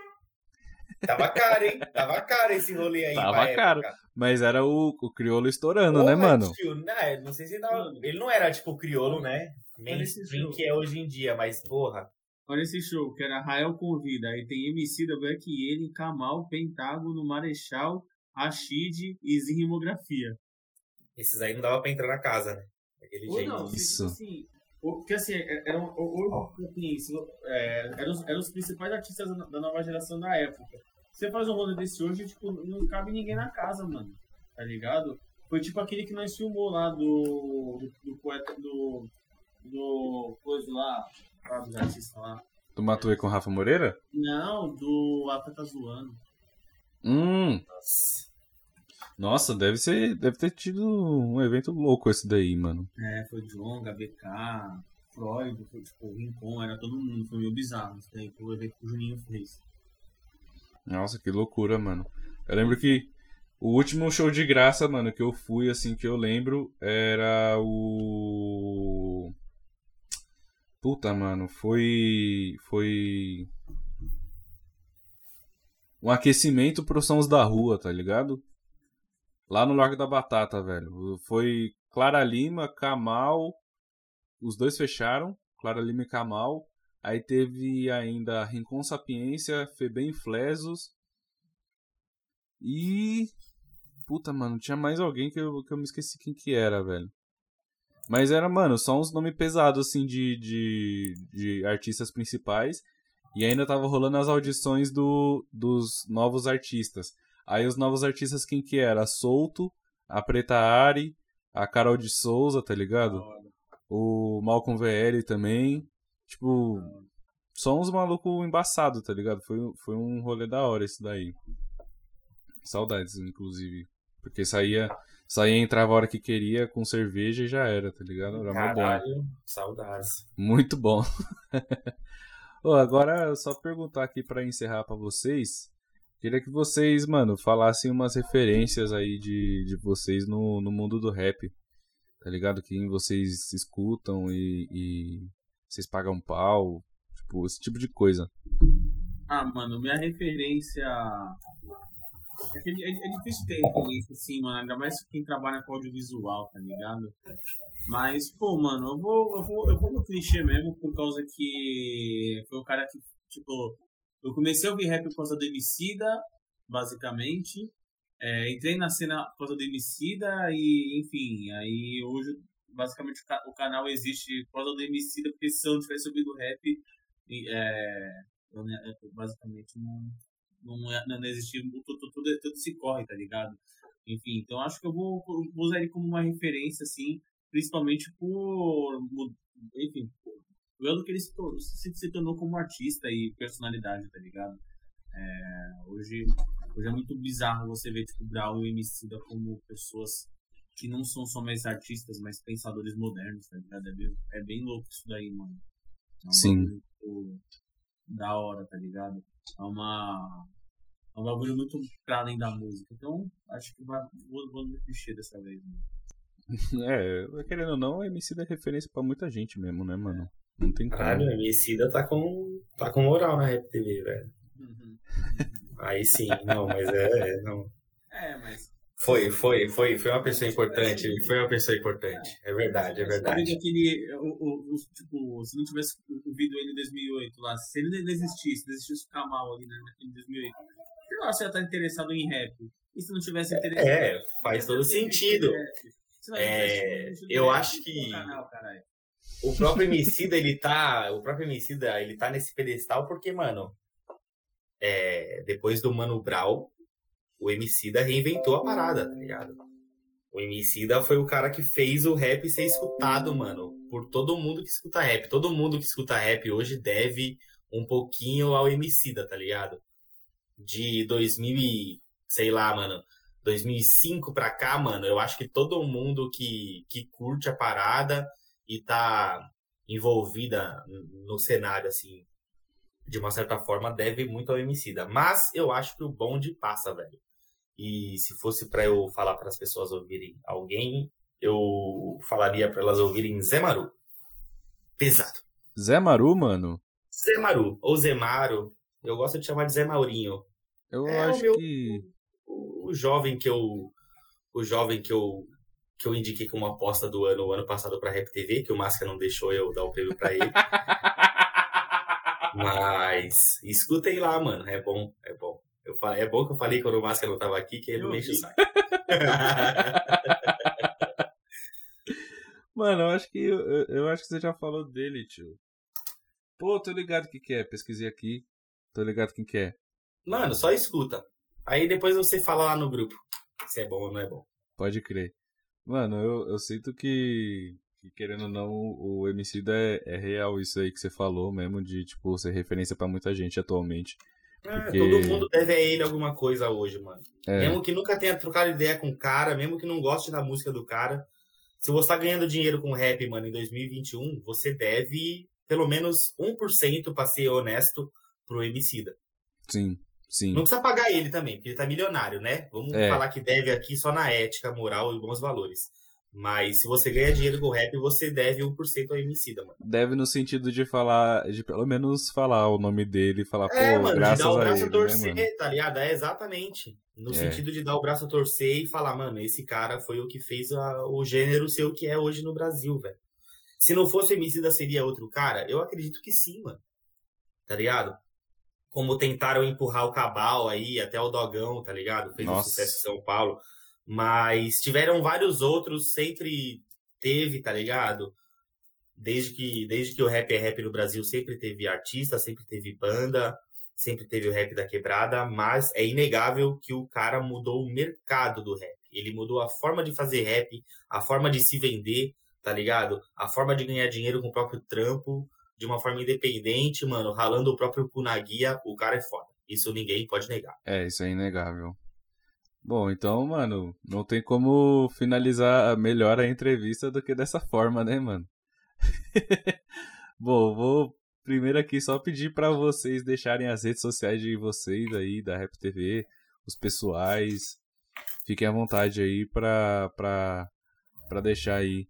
Tava caro, hein? Tava caro esse rolê aí. Tava caro. Mas era o, o crioulo estourando, né, mano? tio, né, não sei se ele tava... Ele não era, tipo, crioulo, né? Olha esse Mainstream jogo. que é hoje em dia, mas, porra. Olha esse show, que era Rael Convida. Aí tem MC da Black Alien, Kamal, Pentágono, Marechal, Rashid e Zirrimografia. Esses aí não dava pra entrar na casa, né? Daquele Ou jeito. não, se- Isso. assim, o- porque assim, é- eram, ou, assim, se- é, eram, os, eram os principais artistas da da nova geração da época. Você faz um rolê desse hoje, tipo, não cabe ninguém na casa, mano. Tá ligado? Foi tipo aquele que nós filmou lá do. do, do poeta do. do. coisa lá, lá dos artistas lá. Matou aí com o Rafa Moreira? Não, do Ata tá zoando. Hum. Nossa, deve ser. Deve ter tido um evento louco esse daí, mano. É, foi John, BK, Freud, foi tipo, o Rincon, era todo mundo, foi meio bizarro. Isso daí foi o evento que o Juninho fez. Nossa, que loucura, mano. Eu lembro que o último show de graça, mano, que eu fui, assim, que eu lembro, era o. Puta, mano, foi. Foi. Um aquecimento pros sons da rua, tá ligado? Lá no Largo da Batata, velho. Foi Clara Lima, Kamal. Os dois fecharam. Clara Lima e Kamal. Aí teve ainda Rincon Sapiência, Febem Flesos. E. Puta, mano, tinha mais alguém que eu, que eu me esqueci quem que era, velho. Mas era, mano, só uns nomes pesados, assim, de, de, de artistas principais. E ainda tava rolando as audições do, dos novos artistas. Aí os novos artistas, quem que era? A Solto, a Preta Ari, a Carol de Souza, tá ligado? O Malcolm VL também. Tipo, só uns malucos embaçados, tá ligado? Foi, foi um rolê da hora esse daí. Saudades, inclusive. Porque saía, saía entrava a hora que queria com cerveja e já era, tá ligado? Era mó bom. Caralho, saudades. Muito bom. [laughs] Ô, agora, só perguntar aqui pra encerrar pra vocês. Queria que vocês, mano, falassem umas referências aí de, de vocês no, no mundo do rap. Tá ligado? Quem vocês escutam e, e vocês pagam pau. Tipo, esse tipo de coisa. Ah, mano, minha referência. É, é, é difícil ter referência assim, mano. Ainda mais quem trabalha com audiovisual, tá ligado? Mas, pô, mano, eu vou, eu vou, eu vou no clichê mesmo, por causa que foi o cara que, tipo, eu comecei a ouvir rap por causa do Emicida, basicamente. É, entrei na cena por causa do Emicida e, enfim, aí hoje, basicamente, o, ca o canal existe por causa do Emicida, porque se eu não tivesse ouvido rap, é, eu, eu, basicamente não, não, é, não existia, tudo, tudo, tudo se corre, tá ligado? Enfim, então acho que eu vou, vou usar ele como uma referência, assim, principalmente por, enfim, pelo que ele se, se, se, tornou como artista e personalidade, tá ligado? É, hoje, hoje é muito bizarro você ver tipo, Brau e Emicida como pessoas que não são só mais artistas, mas pensadores modernos, tá ligado? É bem, é bem louco isso daí, mano. É um Sim. Muito da hora, tá ligado? É uma. É um bagulho muito pra além da música. Então, acho que vai, vou, vou me clichê dessa vez, mano. [laughs] É, querendo ou não, a MC é referência pra muita gente mesmo, né, mano? Não tem como. Caralho, a Emicida tá com, tá com moral na Rap TV, velho. Uhum. Aí sim, não, mas é, não. É, mas. Foi, foi, foi, foi uma pessoa importante, foi uma pessoa importante. É verdade, é verdade. Aquele, o, o, tipo, se não tivesse ouvido ele em 2008 lá, se ele não existisse, desistisse ficar mal ali né, em 2008, sei lá, você ia estar interessado em rap. E se não tivesse interessado. É, faz todo sentido. É, eu acho que o próprio Emicida, ele tá, o próprio Emicida, ele tá nesse pedestal porque, mano, é, depois do Mano Brown, o Emicida reinventou a parada, tá ligado? O Emicida foi o cara que fez o rap ser escutado, mano, por todo mundo que escuta rap. Todo mundo que escuta rap hoje deve um pouquinho ao Emicida, tá ligado? De 2000 e, sei lá, mano, 2005 pra cá, mano, eu acho que todo mundo que, que curte a parada e tá envolvida no cenário, assim, de uma certa forma, deve muito ao Emicida. Mas eu acho que o bonde passa, velho. E se fosse para eu falar para as pessoas ouvirem alguém, eu falaria para elas ouvirem Zé Maru. Pesado. Zé Maru, mano? Zé Maru, ou Zé Maro. Eu gosto de chamar de Zé Maurinho. Eu é acho meu... que o jovem que eu o jovem que eu que eu indiquei como aposta do ano o ano passado para Rap TV, que o Máscara não deixou eu dar o prêmio para ele. [laughs] Mas escutem lá, mano, é bom, é bom. É bom que eu falei quando o Máscara não tava aqui, que ele não enche o saco. [laughs] Mano, eu acho que eu, eu, acho que você já falou dele, tio. Pô, tô ligado o que, é. Pesquisei aqui. Tô ligado quem que é. Mano, só escuta. Aí depois você fala lá no grupo se é bom ou não é bom. Pode crer. Mano, eu, eu sinto que, que, querendo ou não, o MC é, é real isso aí que você falou mesmo, de, tipo, ser referência para muita gente atualmente. É, porque... Todo mundo deve a ele alguma coisa hoje, mano. É. Mesmo que nunca tenha trocado ideia com o cara, mesmo que não goste da música do cara, se você tá ganhando dinheiro com rap, mano, em 2021, você deve pelo menos 1% pra ser honesto pro Emicida. Sim. Sim. Não precisa pagar ele também, porque ele tá milionário, né? Vamos é. falar que deve aqui só na ética, moral e bons valores. Mas se você ganha dinheiro com rap, você deve 1% ao Emicida, mano. Deve no sentido de falar, de pelo menos falar o nome dele e falar, é, pô, mano, graças de dar o braço a, a ele, torcer, né, tá ligado? É exatamente. No É. sentido de dar o braço a torcer e falar, mano, esse cara foi o que fez a- o gênero ser o que é hoje no Brasil, velho. Se não fosse o Emicida, seria outro cara? Eu acredito que sim, mano. Tá ligado? Como tentaram empurrar o Cabal aí, até o Dogão, tá ligado? Fez um Nossa. sucesso em São Paulo. Mas tiveram vários outros, sempre teve, tá ligado? Desde que, desde que o rap é rap no Brasil, sempre teve artista, sempre teve banda, sempre teve o rap da quebrada, mas é inegável que o cara mudou o mercado do rap. Ele mudou a forma de fazer rap, a forma de se vender, tá ligado? A forma de ganhar dinheiro com o próprio trampo de uma forma independente, mano, ralando o próprio cu na guia, o cara é foda. Isso ninguém pode negar. É, isso é inegável. Bom, então, mano, não tem como finalizar melhor a entrevista do que dessa forma, né, mano? [laughs] Bom, vou primeiro aqui só pedir para vocês deixarem as redes sociais de vocês aí, da Rap TV, os pessoais. Fiquem à vontade aí pra, pra, pra deixar aí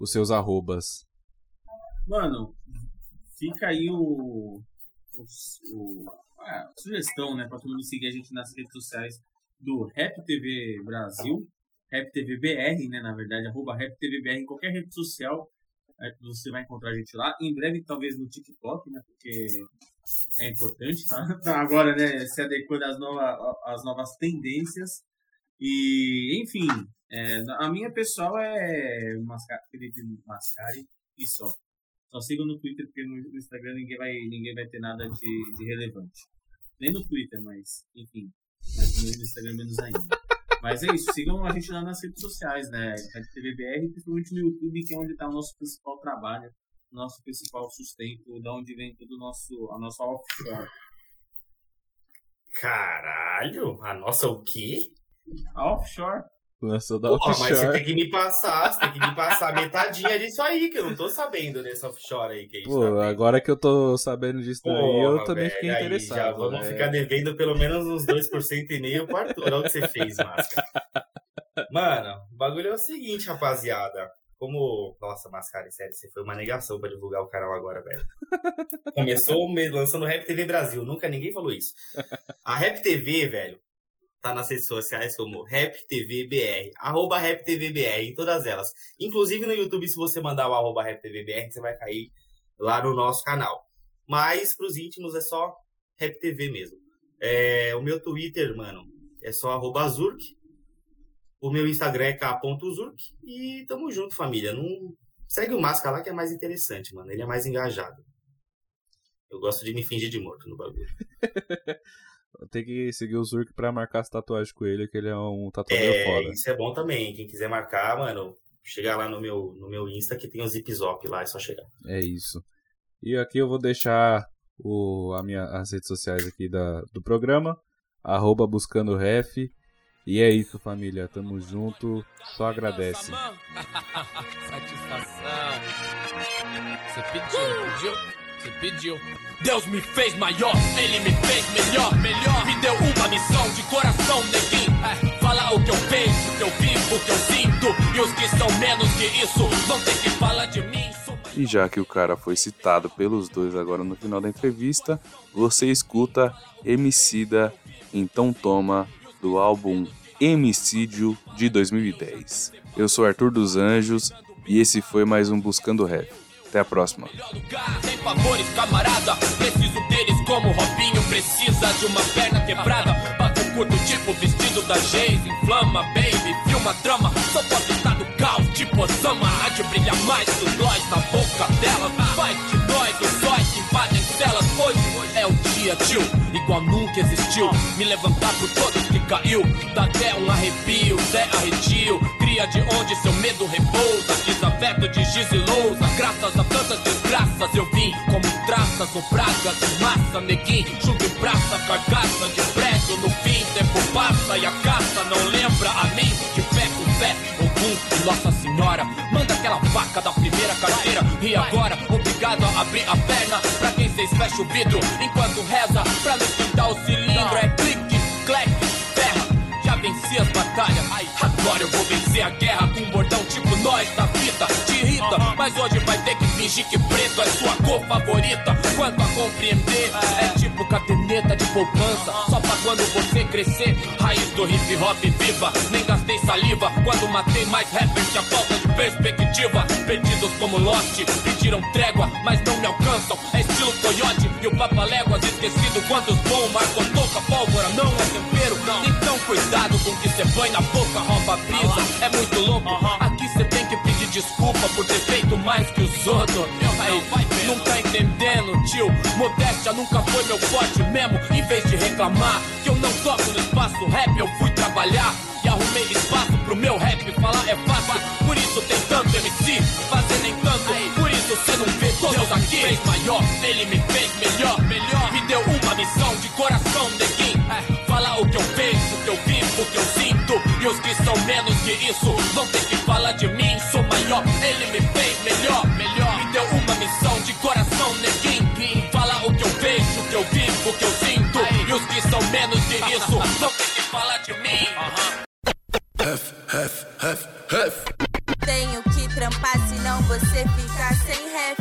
os seus arrobas. Mano, fica aí o, o, o a sugestão, né, pra todo mundo seguir a gente nas redes sociais do Rap TV Brasil, Rap TV BR, né, na verdade, arroba Rap TV BR em qualquer rede social, é, você vai encontrar a gente lá. Em breve, talvez no TikTok, né, porque é importante, tá? [laughs] Agora, né, se adequando às, nova, às novas tendências. E, enfim, é, a minha pessoal é Felipe Mascari e só. Só sigam no Twitter, porque no Instagram ninguém vai, ninguém vai ter nada de, de relevante. Nem no Twitter, mas, enfim. Mas no Instagram menos ainda. Mas é isso, sigam a gente lá nas redes sociais, né? TVBR, principalmente no YouTube, que é onde está o nosso principal trabalho, nosso principal sustento, da onde vem todo o nosso, a nossa offshore. Caralho, a nossa o quê? A offshore. Pô, offshore. mas você tem que me passar, você tem que me passar metadinha disso aí, que eu não tô sabendo dessa offshore aí que gente Pô, tá agora que eu tô sabendo disso daí, eu também fiquei aí interessado. Já vamos né? ficar devendo pelo menos uns 2% e meio pro Arthur. Olha o que você fez, Máscara. Mano, o bagulho é o seguinte, rapaziada. Como. Nossa, Mascara, sério, você foi uma negação pra divulgar o canal agora, velho. Começou me- lançando Rap TV Brasil. Nunca ninguém falou isso. A Rap TV, velho, tá nas redes sociais como Rap TV BR. Arroba Rap TV BR, em todas elas. Inclusive no YouTube, se você mandar o arroba Rap TV BR, você vai cair lá no nosso canal. Mas pros íntimos é só Rap TV mesmo. É, o meu Twitter, mano, é só arroba Zurk. O meu Instagram é k.zurk. E tamo junto, família. Não... Segue o Máscara lá que é mais interessante, mano. Ele é mais engajado. Eu gosto de me fingir de morto no bagulho. [laughs] Tem que seguir o Zurk pra marcar as tatuagens com ele, que ele é um tatuador É, foda. isso é bom também. Quem quiser marcar, mano, chega lá no meu, no meu Insta que tem os zip zop lá, é só chegar. É isso. E aqui eu vou deixar o, a minha, as redes sociais aqui da, do programa, arroba buscando ref. E é isso, família. Tamo junto. Só agradece. Satisfação. [laughs] Você pediu, pediu? Você pediu. Deus me fez maior, ele me fez melhor, melhor. Me deu uma missão de coração, neguinho. É, falar o que eu penso, o que eu vivo, o que eu sinto. E os que são menos que isso vão ter que falar de mim. E já que o cara foi citado pelos dois agora no final da entrevista, você escuta Emicida Então Toma do álbum Emicídio de 2010. Eu sou Arthur dos Anjos e esse foi mais um Buscando Rap. Até a próxima. favores, camarada. Preciso deles como Robinho precisa de uma perna quebrada. Bato curto, tipo vestido da. Inflama, baby, filma drama. Sou foto tá do caos, tipo Osama. Há de brilhar mais que os nós na boca dela. Faz de nós Hoje é o dia, tio, igual nunca existiu. Me levantar por todos que caiu. Dá até um arrepio, Zé Arretio. Cria de onde seu medo repousa. Desaberto de giz e lousa. Graças a tantas desgraças eu vim como traças ou pragas de massa. Neguinho, junto em praça, carcaça de prédio. No fim, tempo passa e a caça não lembra a mim. De fé com fé, Ogum e Nossa Senhora. Manda aquela vaca da primeira carteira. E agora, obrigado a abrir a perna. Pra quem cês fecha o vidro enquanto reza. Pra não esquentar o cilindro, é clique, clack, terra. Já venci as batalhas, agora eu vou vencer a guerra com um bordão tipo nós da fita. Te irrita, mas hoje vai ter que fingir que preto é sua cor favorita. Quanto a compreender, é tipo caderneta de poupança. Só pra quando você crescer, raiz do hip hop viva. Nem gastei saliva quando matei mais rappers a falta de perspectiva. Perdidos como Lost, pediram trégua, mas não me alcançam. É estilo coiote e o papaléguas esquecido. Quantos bom, marcou toca, pólvora não é tempero. Então cuidado com o que cê põe na boca, rouba a brisa. É muito louco, aqui cê tem que pedir desculpa por ter feito mais que os outros. Aí, não tá entendendo, tio? Modéstia nunca foi meu forte mesmo. Em vez de reclamar que eu não toco no espaço rap, eu fui trabalhar. E arrumei espaço meu rap, falar é fácil. Por isso tem tanto MC, fazer nem tanto. Por isso cê não vê todos aqui. Fez maior. Ele me fez melhor, melhor. Me deu uma missão de coração, neguinho. É, fala o que eu vejo, o que eu vivo, o que eu sinto. E os que são menos que isso vão ter que falar de mim. Sou maior, ele me fez melhor, melhor. Me deu uma missão de coração, neguinho. Fala o que eu vejo, o que eu vivo, o que eu sinto. E os que são menos que isso vão ter que falar de mim. Tenho que trampar, senão você fica sem ref.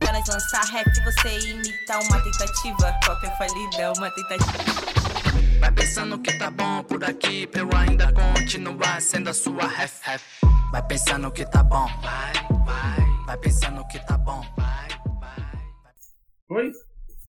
Nós lançar rap, você imita uma tentativa. Qualquer falida, uma tentativa. Vai pensando que tá bom por aqui, pra eu ainda continuar sendo a sua ref, ref. Vai pensando que tá bom, vai, vai. Vai pensando que tá bom, vai, vai. Oi?